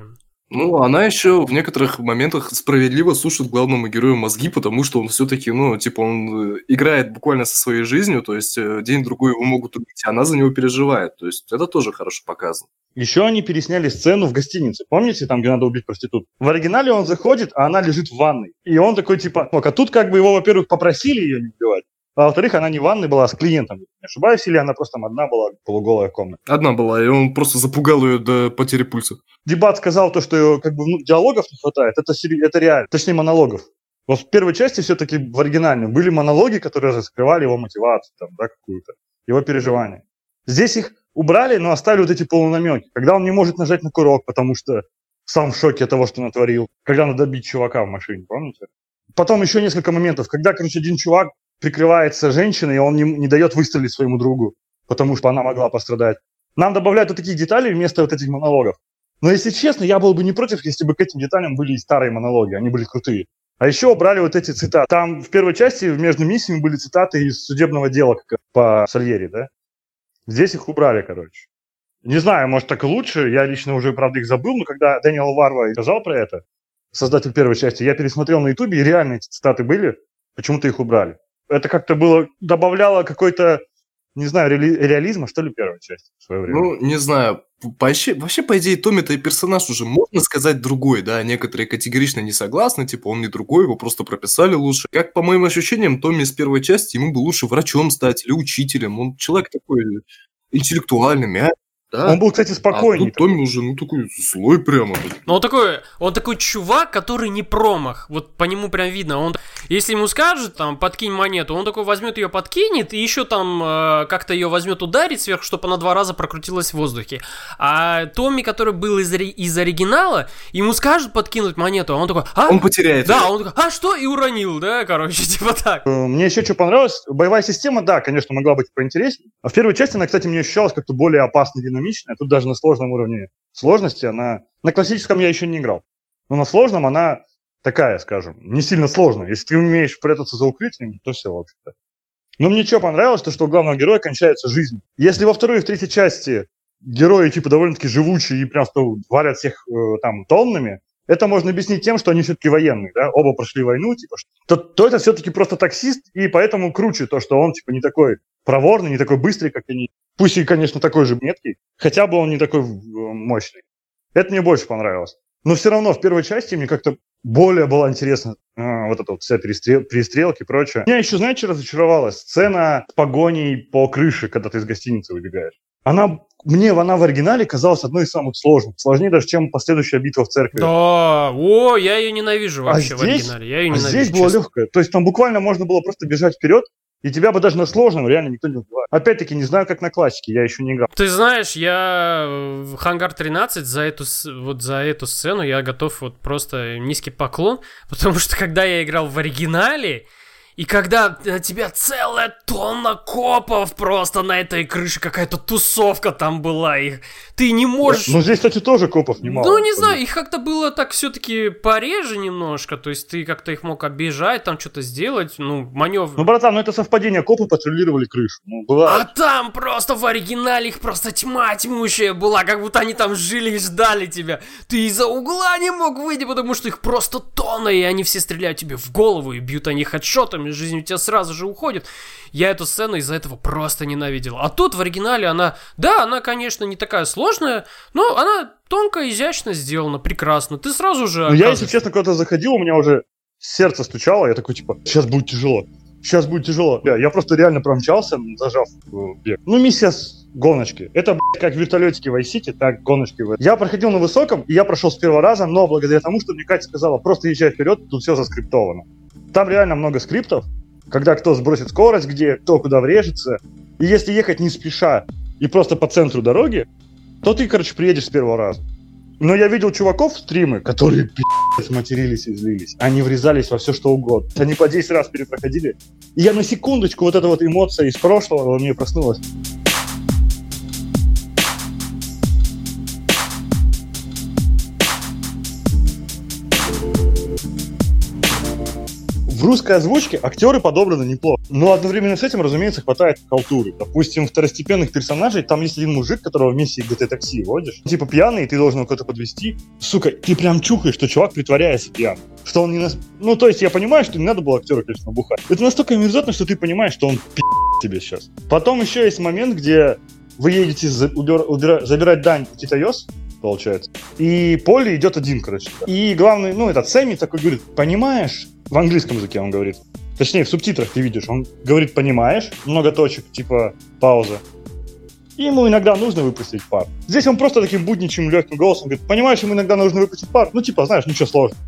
Ну, она еще в некоторых моментах справедливо сушит главному герою мозги, потому что он все-таки, ну, типа, он э, играет буквально со своей жизнью, то есть э, день-другой его могут убить, а она за него переживает. То есть это тоже хорошо показано. Еще они пересняли сцену в гостинице. Помните, там, где надо убить проститут? В оригинале он заходит, а она лежит в ванной. И он такой, типа, а тут как бы его, во-первых, попросили ее не убивать, а во-вторых, она не в ванной была, а с клиентом. Не ошибаюсь, или она просто там одна была, полуголая комната? Одна была, и он просто запугал ее до потери пульса. Дебат сказал то, что как бы, ну, диалогов не хватает. Это, это реально. Точнее, монологов. Вот в первой части все-таки в оригинальной были монологи, которые раскрывали его мотивацию, там, да, какую-то, его переживания. Здесь их убрали, но оставили вот эти полунамеки. Когда он не может нажать на курок, потому что сам в шоке от того, что натворил. Когда надо бить чувака в машине, помните? Потом еще несколько моментов. Когда, короче, один чувак прикрывается женщиной, и он не, не дает выстрелить своему другу, потому что она могла пострадать. Нам добавляют вот такие детали вместо вот этих монологов. Но если честно, я был бы не против, если бы к этим деталям были и старые монологи, они были крутые. А еще убрали вот эти цитаты. Там в первой части между миссиями были цитаты из судебного дела как по Сальери, да? Здесь их убрали, короче. Не знаю, может так и лучше. Я лично уже, правда, их забыл, но когда Дэниел Варва сказал про это, создатель первой части, я пересмотрел на Ютубе, и реально эти цитаты были, почему-то их убрали это как-то было, добавляло какой-то, не знаю, реали, реализма, что ли, первая часть в свое время. Ну, не знаю. Вообще, вообще по идее, Томми-то и персонаж уже можно сказать другой, да, некоторые категорично не согласны, типа он не другой, его просто прописали лучше. Как по моим ощущениям, Томми из первой части, ему бы лучше врачом стать или учителем, он человек такой интеллектуальный, мягкий, да? Он был, кстати, спокойный. А тут Томми уже, ну, такой злой прямо. Ну, он такой, он такой чувак, который не промах. Вот по нему прям видно. Он, если ему скажут, там, подкинь монету, он такой возьмет ее, подкинет, и еще там э, как-то ее возьмет ударить сверху, чтобы она два раза прокрутилась в воздухе. А Томми, который был из, из оригинала, ему скажут подкинуть монету, а он такой, а? Он потеряет. Да, ее. он такой, а что? И уронил, да, короче, типа так. Э, мне еще что понравилось, боевая система, да, конечно, могла быть поинтереснее. А в первой части она, кстати, мне ощущалась как-то более опасной, динамичная. Тут даже на сложном уровне сложности она... На классическом я еще не играл. Но на сложном она такая, скажем, не сильно сложная. Если ты умеешь прятаться за укрытием, то все, в общем-то. Но мне что понравилось, то что у главного героя кончается жизнь. Если во второй и в третьей части герои типа довольно-таки живучие и прям что варят всех э, там тоннами, это можно объяснить тем, что они все-таки военные, да, оба прошли войну, типа, то, то это все-таки просто таксист, и поэтому круче то, что он, типа, не такой проворный, не такой быстрый, как они. Пусть и, конечно, такой же меткий, хотя бы он не такой э, мощный. Это мне больше понравилось. Но все равно в первой части мне как-то более было интересно а, вот эта вот вся перестрел, перестрелки и прочее. Меня еще, знаете, разочаровала сцена с погоней по крыше, когда ты из гостиницы выбегаешь. Она мне она в оригинале казалась одной из самых сложных. Сложнее даже, чем последующая битва в церкви. Да, о, я ее ненавижу а вообще а здесь, в оригинале. Я ее ненавижу, а здесь было легкое. То есть там буквально можно было просто бежать вперед, и тебя бы даже на сложном реально никто не убивает. Опять-таки, не знаю, как на классике, я еще не играл. Ты знаешь, я в Хангар 13 за эту, вот за эту сцену я готов вот просто низкий поклон, потому что когда я играл в оригинале, и когда на тебя целая тонна копов просто на этой крыше, какая-то тусовка там была, их ты не можешь... Ну, здесь, кстати, тоже копов немало. Ну, не знаю, их как-то было так все-таки пореже немножко, то есть ты как-то их мог обижать, там что-то сделать, ну, маневр... Ну, братан, ну это совпадение, копы патрулировали крышу, ну, была... А там просто в оригинале их просто тьма тьмущая была, как будто они там жили и ждали тебя. Ты из-за угла не мог выйти, потому что их просто тонна, и они все стреляют тебе в голову и бьют они хедшотами, там жизнь у тебя сразу же уходит. Я эту сцену из-за этого просто ненавидел. А тут в оригинале она, да, она, конечно, не такая сложная, но она тонко, изящно сделана, прекрасно. Ты сразу же... Ну, я, если честно, куда-то заходил, у меня уже сердце стучало, я такой, типа, сейчас будет тяжело. Сейчас будет тяжело. Я, я просто реально промчался, зажав э, бег. Ну, миссия с гоночки. Это, блядь, как в вертолетике в City, так гоночки. Я проходил на высоком, и я прошел с первого раза, но благодаря тому, что мне Катя сказала, просто езжай вперед, тут все заскриптовано. Там реально много скриптов, когда кто сбросит скорость, где кто куда врежется. И если ехать не спеша и просто по центру дороги, то ты, короче, приедешь с первого раза. Но я видел чуваков в стримы, которые пи***ц матерились и злились. Они врезались во все, что угодно. Они по 10 раз перепроходили. И я на секундочку, вот эта вот эмоция из прошлого во мне проснулась. В русской озвучке актеры подобраны неплохо. Но одновременно с этим, разумеется, хватает халтуры. Допустим, второстепенных персонажей, там есть один мужик, которого вместе ГТ такси водишь. Типа пьяный, и ты должен его куда-то подвести. Сука, ты прям чухаешь, что чувак притворяется пьяным. Что он не нас... Ну, то есть я понимаю, что не надо было актера, конечно, бухать. Это настолько мерзотно, что ты понимаешь, что он пи*** тебе сейчас. Потом еще есть момент, где вы едете за, удер, удер, забирать дань у Титайос, получается. И Поли идет один, короче. И главный, ну, этот Сэмми такой говорит, понимаешь, в английском языке он говорит. Точнее, в субтитрах ты видишь. Он говорит, понимаешь, много точек, типа пауза. И ему иногда нужно выпустить пар. Здесь он просто таким будничным легким голосом говорит, понимаешь, ему иногда нужно выпустить пар. Ну, типа, знаешь, ничего сложного.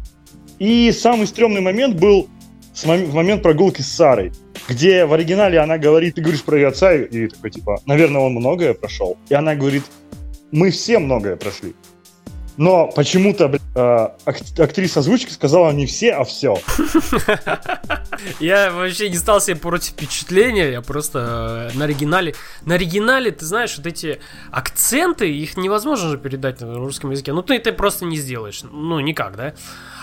И самый стрёмный момент был в момент прогулки с Сарой, где в оригинале она говорит, ты говоришь про ее отца, и такой, типа, наверное, он многое прошел. И она говорит, мы все многое прошли. Но почему-то э, актриса озвучки сказала не все, а все. Я вообще не стал себе против впечатления, я просто э, на оригинале... На оригинале, ты знаешь, вот эти акценты, их невозможно же передать на русском языке. Ну, ты это просто не сделаешь. Ну, никак, да?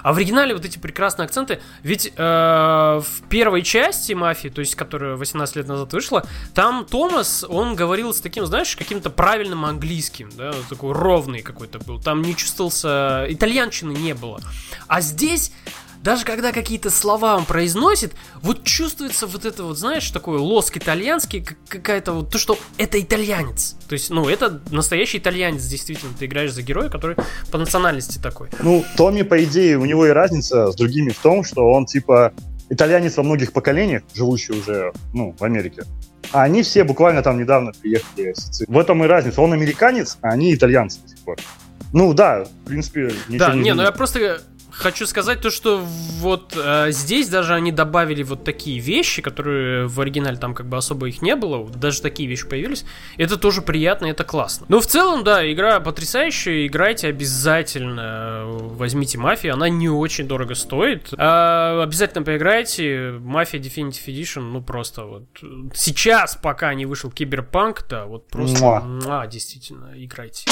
А в оригинале вот эти прекрасные акценты, ведь э, в первой части «Мафии», то есть которая 18 лет назад вышла, там Томас, он говорил с таким, знаешь, каким-то правильным английским, да, такой ровный какой-то был. Там не чувствовался... Итальянщины не было. А здесь даже когда какие-то слова он произносит, вот чувствуется вот это вот, знаешь, такой лоск итальянский, какая-то вот то, что это итальянец. То есть, ну, это настоящий итальянец, действительно. Ты играешь за героя, который по национальности такой. Ну, Томми, по идее, у него и разница с другими в том, что он, типа, итальянец во многих поколениях, живущий уже, ну, в Америке. А они все буквально там недавно приехали В этом и разница. Он американец, а они итальянцы до сих пор. Ну да, в принципе, ничего Да, не, не ну я просто хочу сказать то, что вот э, здесь даже они добавили вот такие вещи, которые в оригинале там как бы особо их не было, даже такие вещи появились. Это тоже приятно, это классно. Но в целом, да, игра потрясающая, играйте обязательно, возьмите Мафию, она не очень дорого стоит. А, обязательно поиграйте, Мафия Definitive Edition, ну просто вот сейчас, пока не вышел Киберпанк, да, вот просто, муа. Муа, действительно, играйте.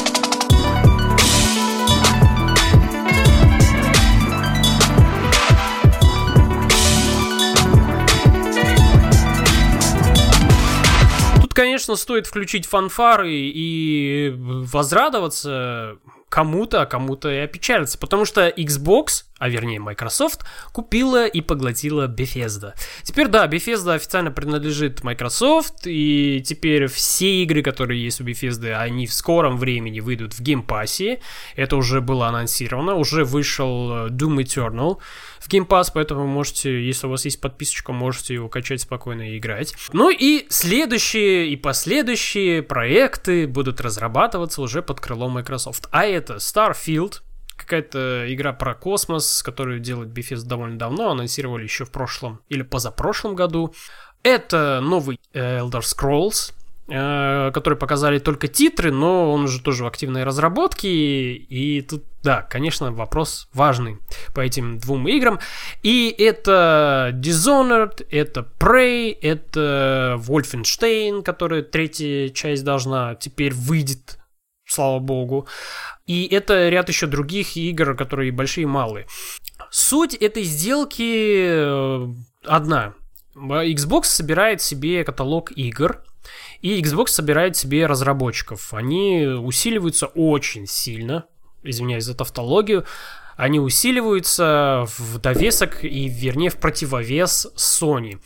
Конечно, стоит включить фанфары и возрадоваться кому-то, а кому-то и опечалиться, потому что Xbox, а вернее Microsoft, купила и поглотила Bethesda. Теперь, да, Bethesda официально принадлежит Microsoft, и теперь все игры, которые есть у Bethesda, они в скором времени выйдут в Game Pass. Это уже было анонсировано, уже вышел э, Doom Eternal, в Game Pass, поэтому можете, если у вас есть подписочка, можете его качать спокойно и играть. Ну и следующие и последующие проекты будут разрабатываться уже под крылом Microsoft. А это Starfield, какая-то игра про космос, которую делает Bethesda довольно давно, анонсировали еще в прошлом или позапрошлом году. Это новый э, Elder Scrolls, Э, который показали только титры, но он уже тоже в активной разработке. И тут, да, конечно, вопрос важный по этим двум играм. И это Dishonored, это Prey, это Wolfenstein, которая третья часть должна теперь выйдет слава богу. И это ряд еще других игр, которые большие и малые. Суть этой сделки э, одна. Xbox собирает себе каталог игр, и Xbox собирает себе разработчиков. Они усиливаются очень сильно, извиняюсь за тавтологию, они усиливаются в довесок и, вернее, в противовес Sony.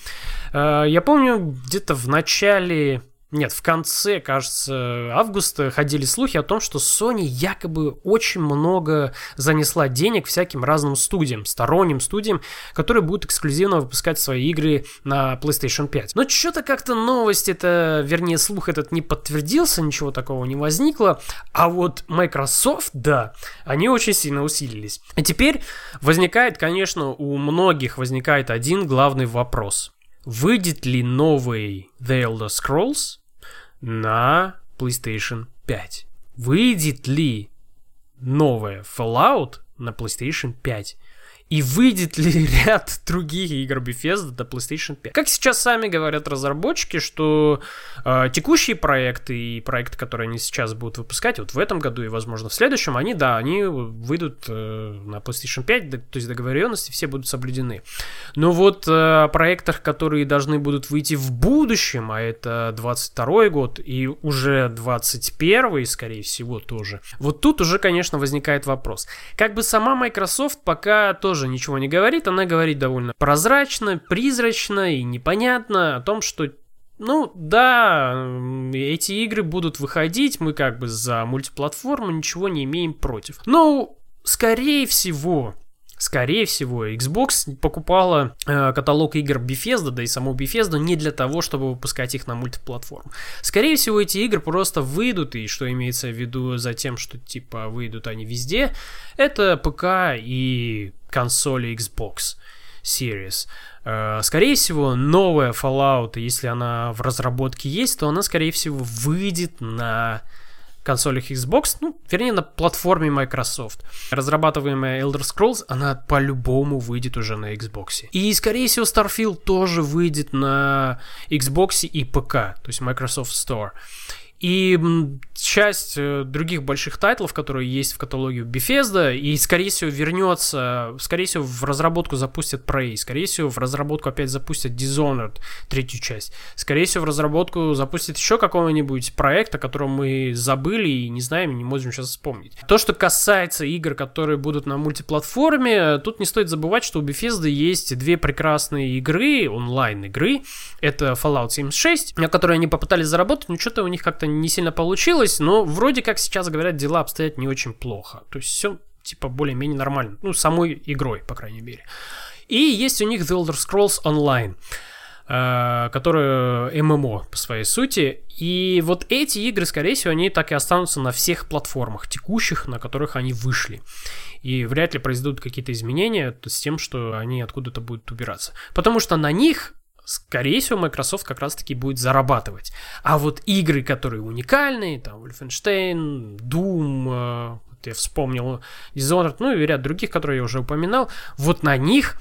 Э, я помню, где-то в начале нет, в конце, кажется, августа ходили слухи о том, что Sony якобы очень много занесла денег всяким разным студиям, сторонним студиям, которые будут эксклюзивно выпускать свои игры на PlayStation 5. Но что-то как-то новость это, вернее, слух этот не подтвердился, ничего такого не возникло. А вот Microsoft, да, они очень сильно усилились. И теперь возникает, конечно, у многих возникает один главный вопрос. Выйдет ли новый The Elder Scrolls на PlayStation 5. выйдет ли новая Fallout на PlayStation 5. И выйдет ли ряд других игр Bethesda до PlayStation 5? Как сейчас сами говорят разработчики, что э, текущие проекты и проекты, которые они сейчас будут выпускать, вот в этом году и, возможно, в следующем, они, да, они выйдут э, на PlayStation 5, то есть договоренности все будут соблюдены. Но вот э, о проектах, которые должны будут выйти в будущем, а это 22 год и уже 21 скорее всего, тоже, вот тут уже, конечно, возникает вопрос. Как бы сама Microsoft пока тоже тоже ничего не говорит, она говорит довольно прозрачно, призрачно и непонятно о том, что ну, да, эти игры будут выходить, мы как бы за мультиплатформу ничего не имеем против. Но, скорее всего, Скорее всего, Xbox покупала э, каталог игр Bethesda, да и саму Bethesda не для того, чтобы выпускать их на мультиплатформу. Скорее всего, эти игры просто выйдут, и что имеется в виду за тем, что типа выйдут они везде, это ПК и консоли Xbox Series. Э, скорее всего, новая Fallout, если она в разработке есть, то она, скорее всего, выйдет на консолях Xbox, ну, вернее, на платформе Microsoft. Разрабатываемая Elder Scrolls, она по-любому выйдет уже на Xbox. И, скорее всего, Starfield тоже выйдет на Xbox и ПК, то есть Microsoft Store. И часть э, других больших тайтлов, которые есть в каталоге Bethesda, и, скорее всего, вернется, скорее всего, в разработку запустят Prey, скорее всего, в разработку опять запустят Dishonored, третью часть, скорее всего, в разработку запустят еще какого-нибудь проекта, о котором мы забыли и не знаем, и не можем сейчас вспомнить. То, что касается игр, которые будут на мультиплатформе, тут не стоит забывать, что у Bethesda есть две прекрасные игры, онлайн-игры, это Fallout 76, на которые они попытались заработать, но что-то у них как-то не сильно получилось, но вроде как сейчас говорят, дела обстоят не очень плохо. То есть все типа более-менее нормально. Ну, самой игрой, по крайней мере. И есть у них The Elder Scrolls Online э, которая ММО по своей сути. И вот эти игры, скорее всего, они так и останутся на всех платформах текущих, на которых они вышли. И вряд ли произойдут какие-то изменения с тем, что они откуда-то будут убираться. Потому что на них скорее всего, Microsoft как раз-таки будет зарабатывать. А вот игры, которые уникальные, там, Wolfenstein, Doom, э, вот я вспомнил, Dishonored, ну и ряд других, которые я уже упоминал, вот на них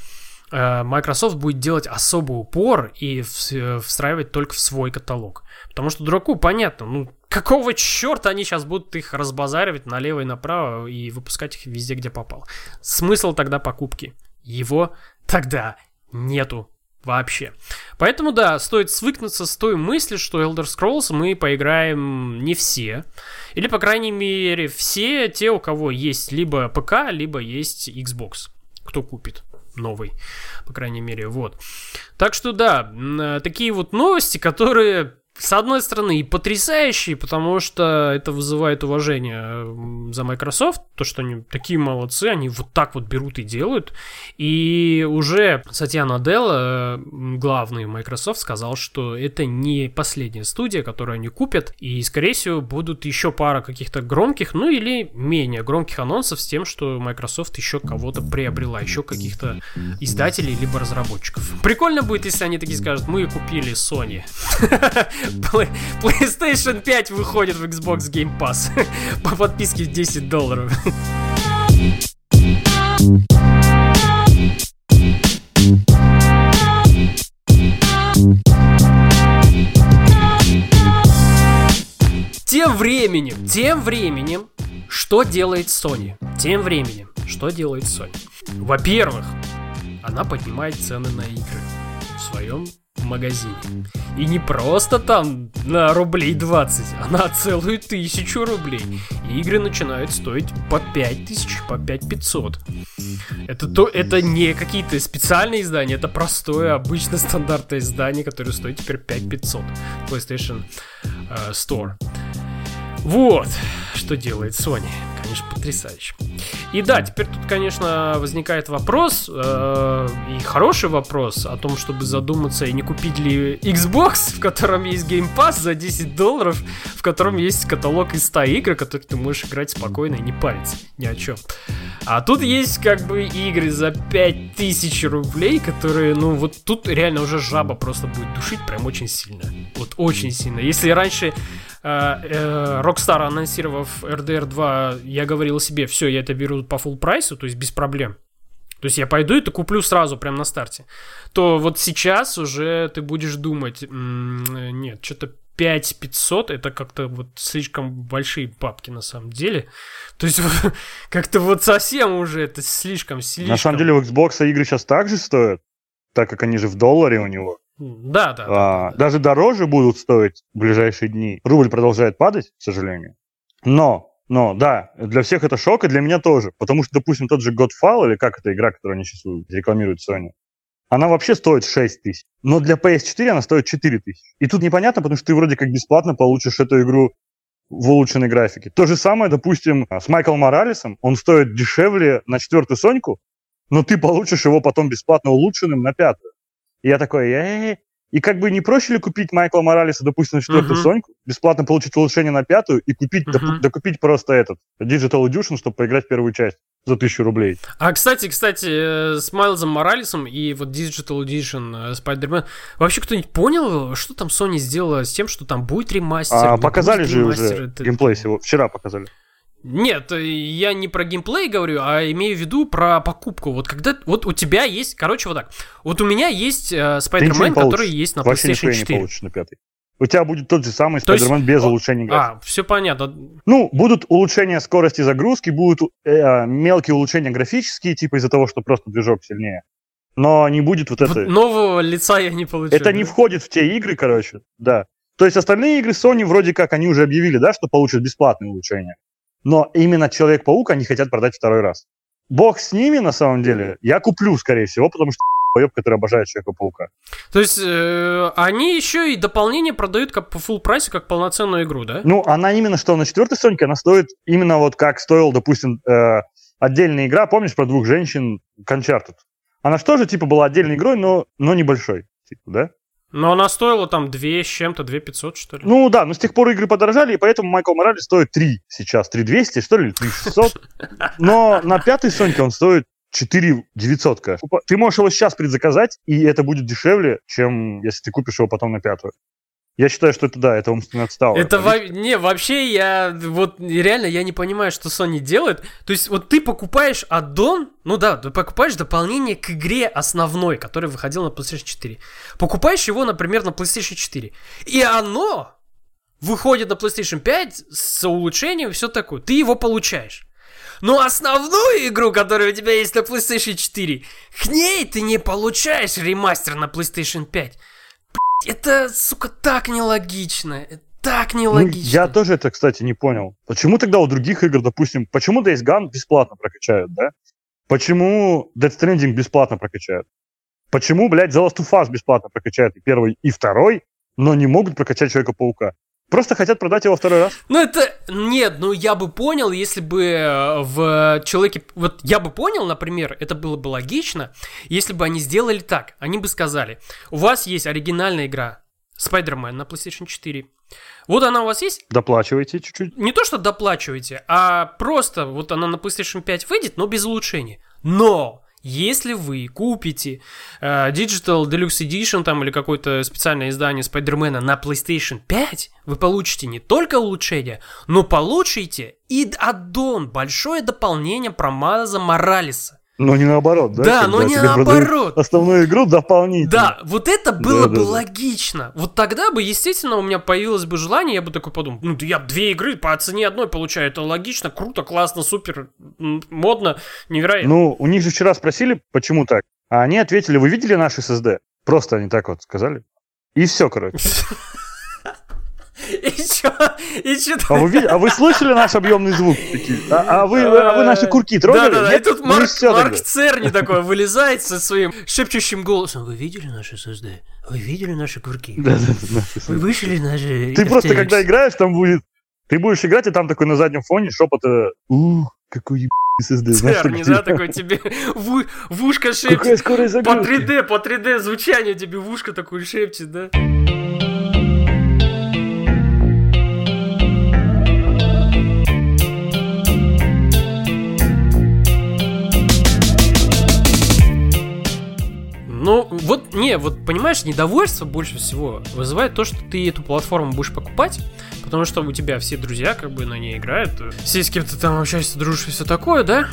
э, Microsoft будет делать особый упор и встраивать только в свой каталог. Потому что дураку понятно, ну, какого черта они сейчас будут их разбазаривать налево и направо и выпускать их везде, где попал. Смысл тогда покупки? Его тогда нету вообще. Поэтому, да, стоит свыкнуться с той мыслью, что Elder Scrolls мы поиграем не все. Или, по крайней мере, все те, у кого есть либо ПК, либо есть Xbox. Кто купит новый, по крайней мере, вот. Так что, да, такие вот новости, которые с одной стороны, и потрясающий, потому что это вызывает уважение за Microsoft, то, что они такие молодцы, они вот так вот берут и делают. И уже Сатья Наделла, главный Microsoft, сказал, что это не последняя студия, которую они купят, и, скорее всего, будут еще пара каких-то громких, ну или менее громких анонсов с тем, что Microsoft еще кого-то приобрела, еще каких-то издателей либо разработчиков. Прикольно будет, если они такие скажут, мы купили Sony. PlayStation 5 выходит в Xbox Game Pass по подписке 10 долларов. Тем временем, тем временем, что делает Sony? Тем временем, что делает Sony? Во-первых, она поднимает цены на игры в своем магазине. И не просто там на рублей 20, а на целую тысячу рублей. И игры начинают стоить по 5 тысяч, по 5 500. Это, то, это не какие-то специальные издания, это простое, обычное, стандартное издание, которое стоит теперь 5 500. PlayStation uh, Store. Вот, что делает Sony. Конечно, потрясающе. И да, теперь тут, конечно, возникает вопрос, э, и хороший вопрос, о том, чтобы задуматься и не купить ли Xbox, в котором есть Game Pass за 10 долларов, в котором есть каталог из 100 игр, которые ты можешь играть спокойно и не париться ни о чем. А тут есть как бы игры за 5000 рублей, которые, ну вот тут реально уже жаба просто будет душить прям очень сильно. Вот очень сильно. Если раньше э, э, Rockstar, анонсировав RDR 2, я говорил себе, все, я это беру по full прайсу, то есть без проблем. То есть я пойду и это куплю сразу, прям на старте. То вот сейчас уже ты будешь думать, нет, что-то 5500 это как-то вот слишком большие папки на самом деле. То есть как-то вот совсем уже это слишком, слишком. На самом деле у Xbox игры сейчас также стоят, так как они же в долларе у него. Да, да. А, да, Даже дороже будут стоить в ближайшие дни. Рубль продолжает падать, к сожалению. Но, но, да, для всех это шок, и для меня тоже. Потому что, допустим, тот же Godfall, или как эта игра, которую они сейчас рекламируют Sony, она вообще стоит 6 тысяч. Но для PS4 она стоит 4 тысячи. И тут непонятно, потому что ты вроде как бесплатно получишь эту игру в улучшенной графике. То же самое, допустим, с Майклом Моралесом. Он стоит дешевле на четвертую Соньку, но ты получишь его потом бесплатно улучшенным на пятую. И я такой, э и как бы не проще ли купить Майкла Моралеса, допустим, на четвертую uh-huh. Соньку, бесплатно получить улучшение на пятую и купить, uh-huh. докупить просто этот Digital Edition, чтобы поиграть в первую часть за тысячу рублей. А, кстати, кстати, э, с Майлзом Моралесом и вот Digital Edition Spider-Man, вообще кто-нибудь понял, что там Sony сделала с тем, что там будет ремастер? А, показали же ремастер, уже это... геймплей всего, вчера показали. Нет, я не про геймплей говорю, а имею в виду про покупку. Вот когда вот у тебя есть, короче, вот так. Вот у меня есть э, Spider-Man, который есть на Вообще PlayStation 4. не получишь на пятый. У тебя будет тот же самый Spider-Man без улучшения графики. А, все понятно. Ну, будут улучшения скорости загрузки, будут э, мелкие улучшения графические, типа из-за того, что просто движок сильнее. Но не будет вот, вот это... Нового лица я не получу. Это да? не входит в те игры, короче, да. То есть остальные игры Sony вроде как, они уже объявили, да, что получат бесплатные улучшения но именно Человек-паук они хотят продать второй раз. Бог с ними, на самом деле, я куплю, скорее всего, потому что поеб, который обожает Человека-паука. То есть э, они еще и дополнение продают как по full прайсе, как полноценную игру, да? Ну, она именно что на четвертой Соньке, она стоит именно вот как стоил, допустим, э, отдельная игра, помнишь, про двух женщин Uncharted? Она что же, типа, была отдельной игрой, но, но небольшой, типа, да? Но она стоила там 2 с чем-то, 2 500, что ли? Ну да, но с тех пор игры подорожали, и поэтому Майкл Моралес стоит 3 сейчас. 3 200, что ли, 3 600. Но на пятой Соньке он стоит 4 900, кажется. Ты можешь его сейчас предзаказать, и это будет дешевле, чем если ты купишь его потом на пятую. Я считаю, что это да, это умственно отстало. Это во... не вообще я вот реально я не понимаю, что Sony делает. То есть вот ты покупаешь аддон, ну да, ты покупаешь дополнение к игре основной, которая выходила на PlayStation 4. Покупаешь его, например, на PlayStation 4, и оно выходит на PlayStation 5 с улучшением и все такое. Ты его получаешь. Но основную игру, которая у тебя есть на PlayStation 4, к ней ты не получаешь ремастер на PlayStation 5. Это, сука, так нелогично. Так нелогично. Ну, я тоже это, кстати, не понял. Почему тогда у других игр, допустим, почему Days Gone бесплатно прокачают, да? Почему Death Stranding бесплатно прокачают? Почему, блядь, The Last of Us бесплатно прокачают и первый, и второй, но не могут прокачать Человека-паука? Просто хотят продать его второй раз? Ну это... Нет, ну я бы понял, если бы э, в Человеке... Вот я бы понял, например, это было бы логично, если бы они сделали так. Они бы сказали, у вас есть оригинальная игра Spider-Man на PlayStation 4. Вот она у вас есть? Доплачивайте чуть-чуть. Не то, что доплачивайте, а просто вот она на PlayStation 5 выйдет, но без улучшений. Но если вы купите э, Digital Deluxe Edition там, или какое-то специальное издание Спайдермена на PlayStation 5, вы получите не только улучшение, но получите и аддон, большое дополнение про Маза Моралеса. Но не наоборот, да? Да, но не наоборот. Основную игру дополнительно. Да, вот это было да, бы да, логично. Вот тогда бы, естественно, у меня появилось бы желание, я бы такой подумал, ну, я две игры по цене одной получаю, это логично, круто, классно, супер, модно, невероятно. Ну, у них же вчера спросили, почему так, а они ответили, вы видели наш SSD? Просто они так вот сказали. И все, короче. И чё? И чё? А вы, а вы слышали наш объемный звук? А, а, вы, а вы наши курки трогали? Да-да-да, и тут ну Марк, Марк Церни такой вылезает со своим шепчущим голосом. Вы видели наши SSD? Вы видели наши курки? Да-да-да. Вы вышли наши... Ты просто, когда играешь, там будет... Ты будешь играть, и там такой на заднем фоне шепот... Ух, какой SSD. Церни, да, такой тебе в, в ушко шепчет. Какая скорость загрузки. По 3D, по 3D звучание тебе в ушко такое шепчет, да? Не, вот понимаешь, недовольство больше всего вызывает то, что ты эту платформу будешь покупать, потому что у тебя все друзья как бы на ней играют, все с кем то там общаешься, дружишь и все такое, да?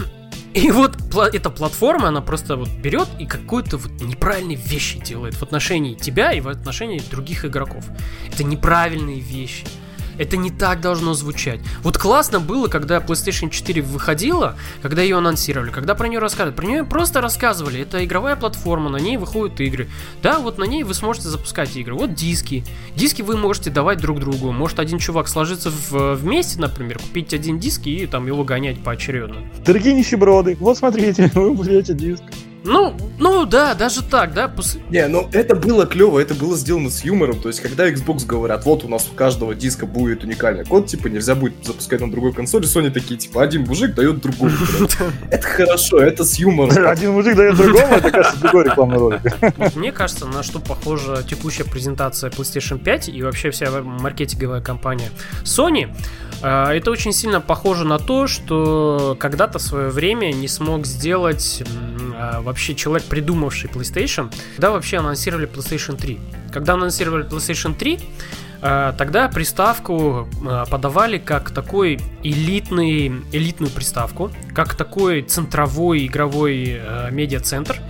И вот эта платформа, она просто вот берет и какую-то вот неправильные вещи делает в отношении тебя и в отношении других игроков. Это неправильные вещи. Это не так должно звучать. Вот классно было, когда PlayStation 4 выходила, когда ее анонсировали, когда про нее рассказывали. Про нее просто рассказывали. Это игровая платформа, на ней выходят игры. Да, вот на ней вы сможете запускать игры. Вот диски. Диски вы можете давать друг другу. Может один чувак сложиться в, вместе, например, купить один диск и там его гонять поочередно. Дорогие нищеброды, вот смотрите, вы берете диск. Ну, ну да, даже так, да. Пос... Не, ну это было клево, это было сделано с юмором. То есть, когда Xbox говорят, вот у нас у каждого диска будет уникальный код, типа нельзя будет запускать на другой консоли, Sony такие, типа, один мужик дает другому. Это хорошо, это с юмором. Один мужик дает другому, это, кажется, другой рекламный ролик. Мне кажется, на что похожа текущая презентация PlayStation 5 и вообще вся маркетинговая компания Sony, это очень сильно похоже на то, что когда-то в свое время не смог сделать а, вообще человек, придумавший PlayStation, когда вообще анонсировали PlayStation 3. Когда анонсировали PlayStation 3, а, тогда приставку подавали как такой элитный, элитную приставку, как такой центровой игровой медиацентр,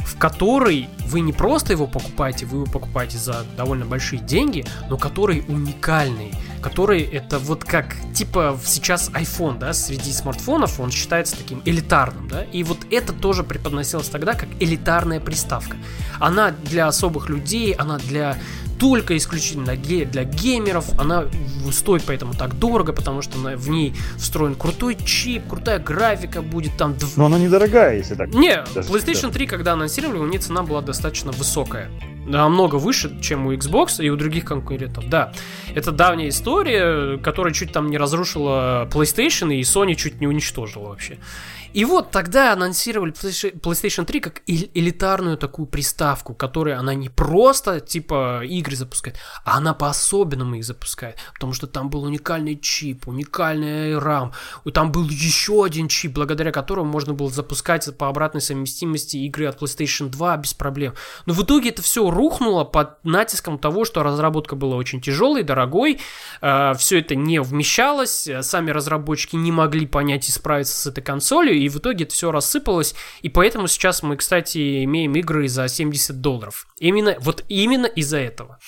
в который вы не просто его покупаете, вы его покупаете за довольно большие деньги, но который уникальный, который это вот как, типа сейчас iPhone, да, среди смартфонов он считается таким элитарным, да, и вот это тоже преподносилось тогда как элитарная приставка. Она для особых людей, она для только исключительно для геймеров. Она стоит поэтому так дорого, потому что в ней встроен крутой чип, крутая графика будет там. Но она недорогая, если так. Не, PlayStation 3, когда анонсировали, у нее цена была достаточно высокая намного выше, чем у Xbox и у других конкурентов. Да, это давняя история, которая чуть там не разрушила PlayStation и Sony чуть не уничтожила вообще. И вот тогда анонсировали PlayStation 3 как элитарную такую приставку, которая она не просто типа игры запускает, а она по-особенному их запускает, потому что там был уникальный чип, уникальный RAM, там был еще один чип, благодаря которому можно было запускать по обратной совместимости игры от PlayStation 2 без проблем. Но в итоге это все рухнуло под натиском того, что разработка была очень тяжелой, дорогой, э, все это не вмещалось, сами разработчики не могли понять и справиться с этой консолью, и в итоге это все рассыпалось, и поэтому сейчас мы, кстати, имеем игры за 70 долларов. Именно, вот именно из-за этого.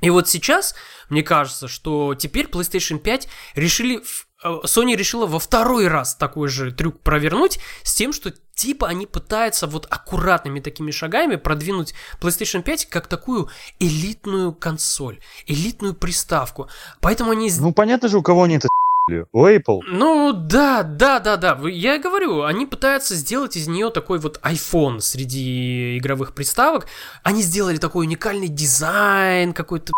И вот сейчас, мне кажется, что теперь PlayStation 5 решили э, Sony решила во второй раз такой же трюк провернуть с тем, что типа они пытаются вот аккуратными такими шагами продвинуть PlayStation 5 как такую элитную консоль, элитную приставку. Поэтому они... Ну понятно же, у кого они это Apple. Ну да, да, да, да. Я говорю, они пытаются сделать из нее такой вот iPhone среди игровых приставок. Они сделали такой уникальный дизайн, какой-то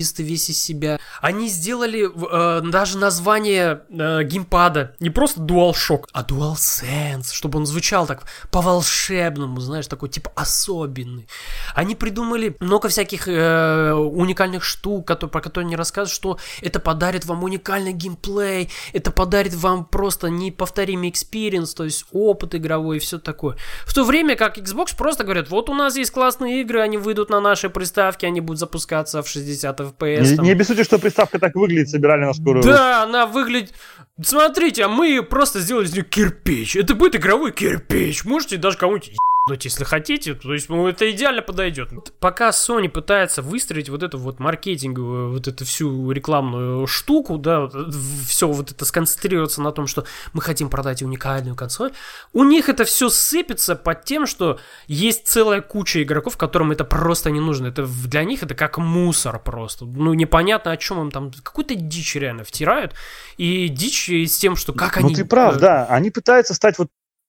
весь из себя. Они сделали э, даже название э, геймпада не просто DualShock, а DualSense, чтобы он звучал так по-волшебному, знаешь, такой типа особенный. Они придумали много всяких э, уникальных штук, которые, про которые они рассказывают, что это подарит вам уникальный геймплей, это подарит вам просто неповторимый experience, то есть опыт игровой и все такое. В то время как Xbox просто говорят, вот у нас есть классные игры, они выйдут на наши приставки, они будут запускаться в 60 FPS. Не, там. не обессудьте, что приставка так выглядит, собирали на скорую. Да, она выглядит... Смотрите, а мы просто сделали из нее кирпич. Это будет игровой кирпич. Можете даже кому-нибудь если хотите, то есть ну, это идеально подойдет. Пока Sony пытается выстроить вот эту вот маркетинговую, вот эту всю рекламную штуку, да, все вот это сконцентрироваться на том, что мы хотим продать уникальную консоль, у них это все сыпется под тем, что есть целая куча игроков, которым это просто не нужно. Это для них это как мусор просто. Ну, непонятно, о чем им там, какую-то дичь реально втирают. И дичь с тем, что как ну, они... Ну, ты прав, э, да. Они пытаются стать вот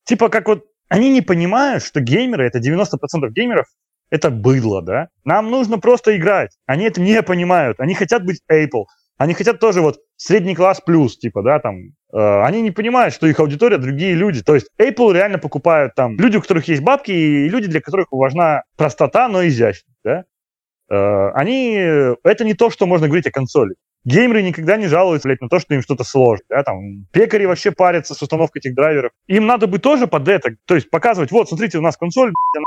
Типа как вот они не понимают, что геймеры, это 90% геймеров, это быдло, да? Нам нужно просто играть. Они это не понимают. Они хотят быть Apple. Они хотят тоже вот средний класс плюс, типа, да, там. Э, они не понимают, что их аудитория другие люди. То есть Apple реально покупают там люди, у которых есть бабки, и люди, для которых важна простота, но изящность, да? Э, они... Это не то, что можно говорить о консоли. Геймеры никогда не жалуются, блядь, на то, что им что-то сложно. Да, там, пекари вообще парятся с установкой этих драйверов. Им надо бы тоже под это, то есть показывать, вот, смотрите, у нас консоль, блядь,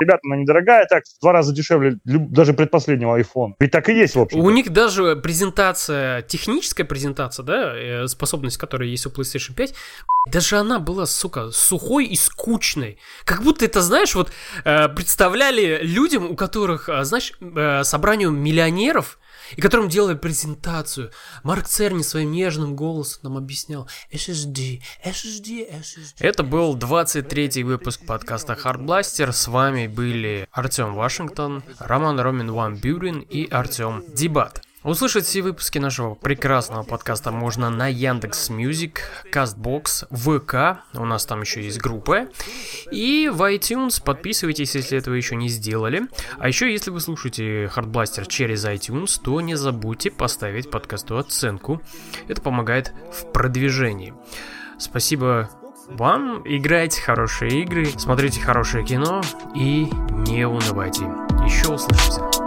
ребята, она недорогая, так, в два раза дешевле даже предпоследнего iPhone. Ведь так и есть, в общем. У них даже презентация, техническая презентация, да, э, способность, которая есть у PlayStation 5, даже она была, сука, сухой и скучной. Как будто это, знаешь, вот э, представляли людям, у которых, знаешь, собранию миллионеров, и которым делали презентацию. Марк Церни своим нежным голосом нам объяснял SSD, SSD, SSD. Это был 23-й выпуск подкаста Hardblaster. С вами были Артем Вашингтон, Роман Ромин Ван Бюрен и Артем Дебат. Услышать все выпуски нашего прекрасного подкаста можно на Яндекс Music, Кастбокс, ВК, у нас там еще есть группа, и в iTunes подписывайтесь, если этого еще не сделали. А еще, если вы слушаете Hardblaster через iTunes, то не забудьте поставить подкасту оценку. Это помогает в продвижении. Спасибо вам, играйте хорошие игры, смотрите хорошее кино и не унывайте. Еще услышимся.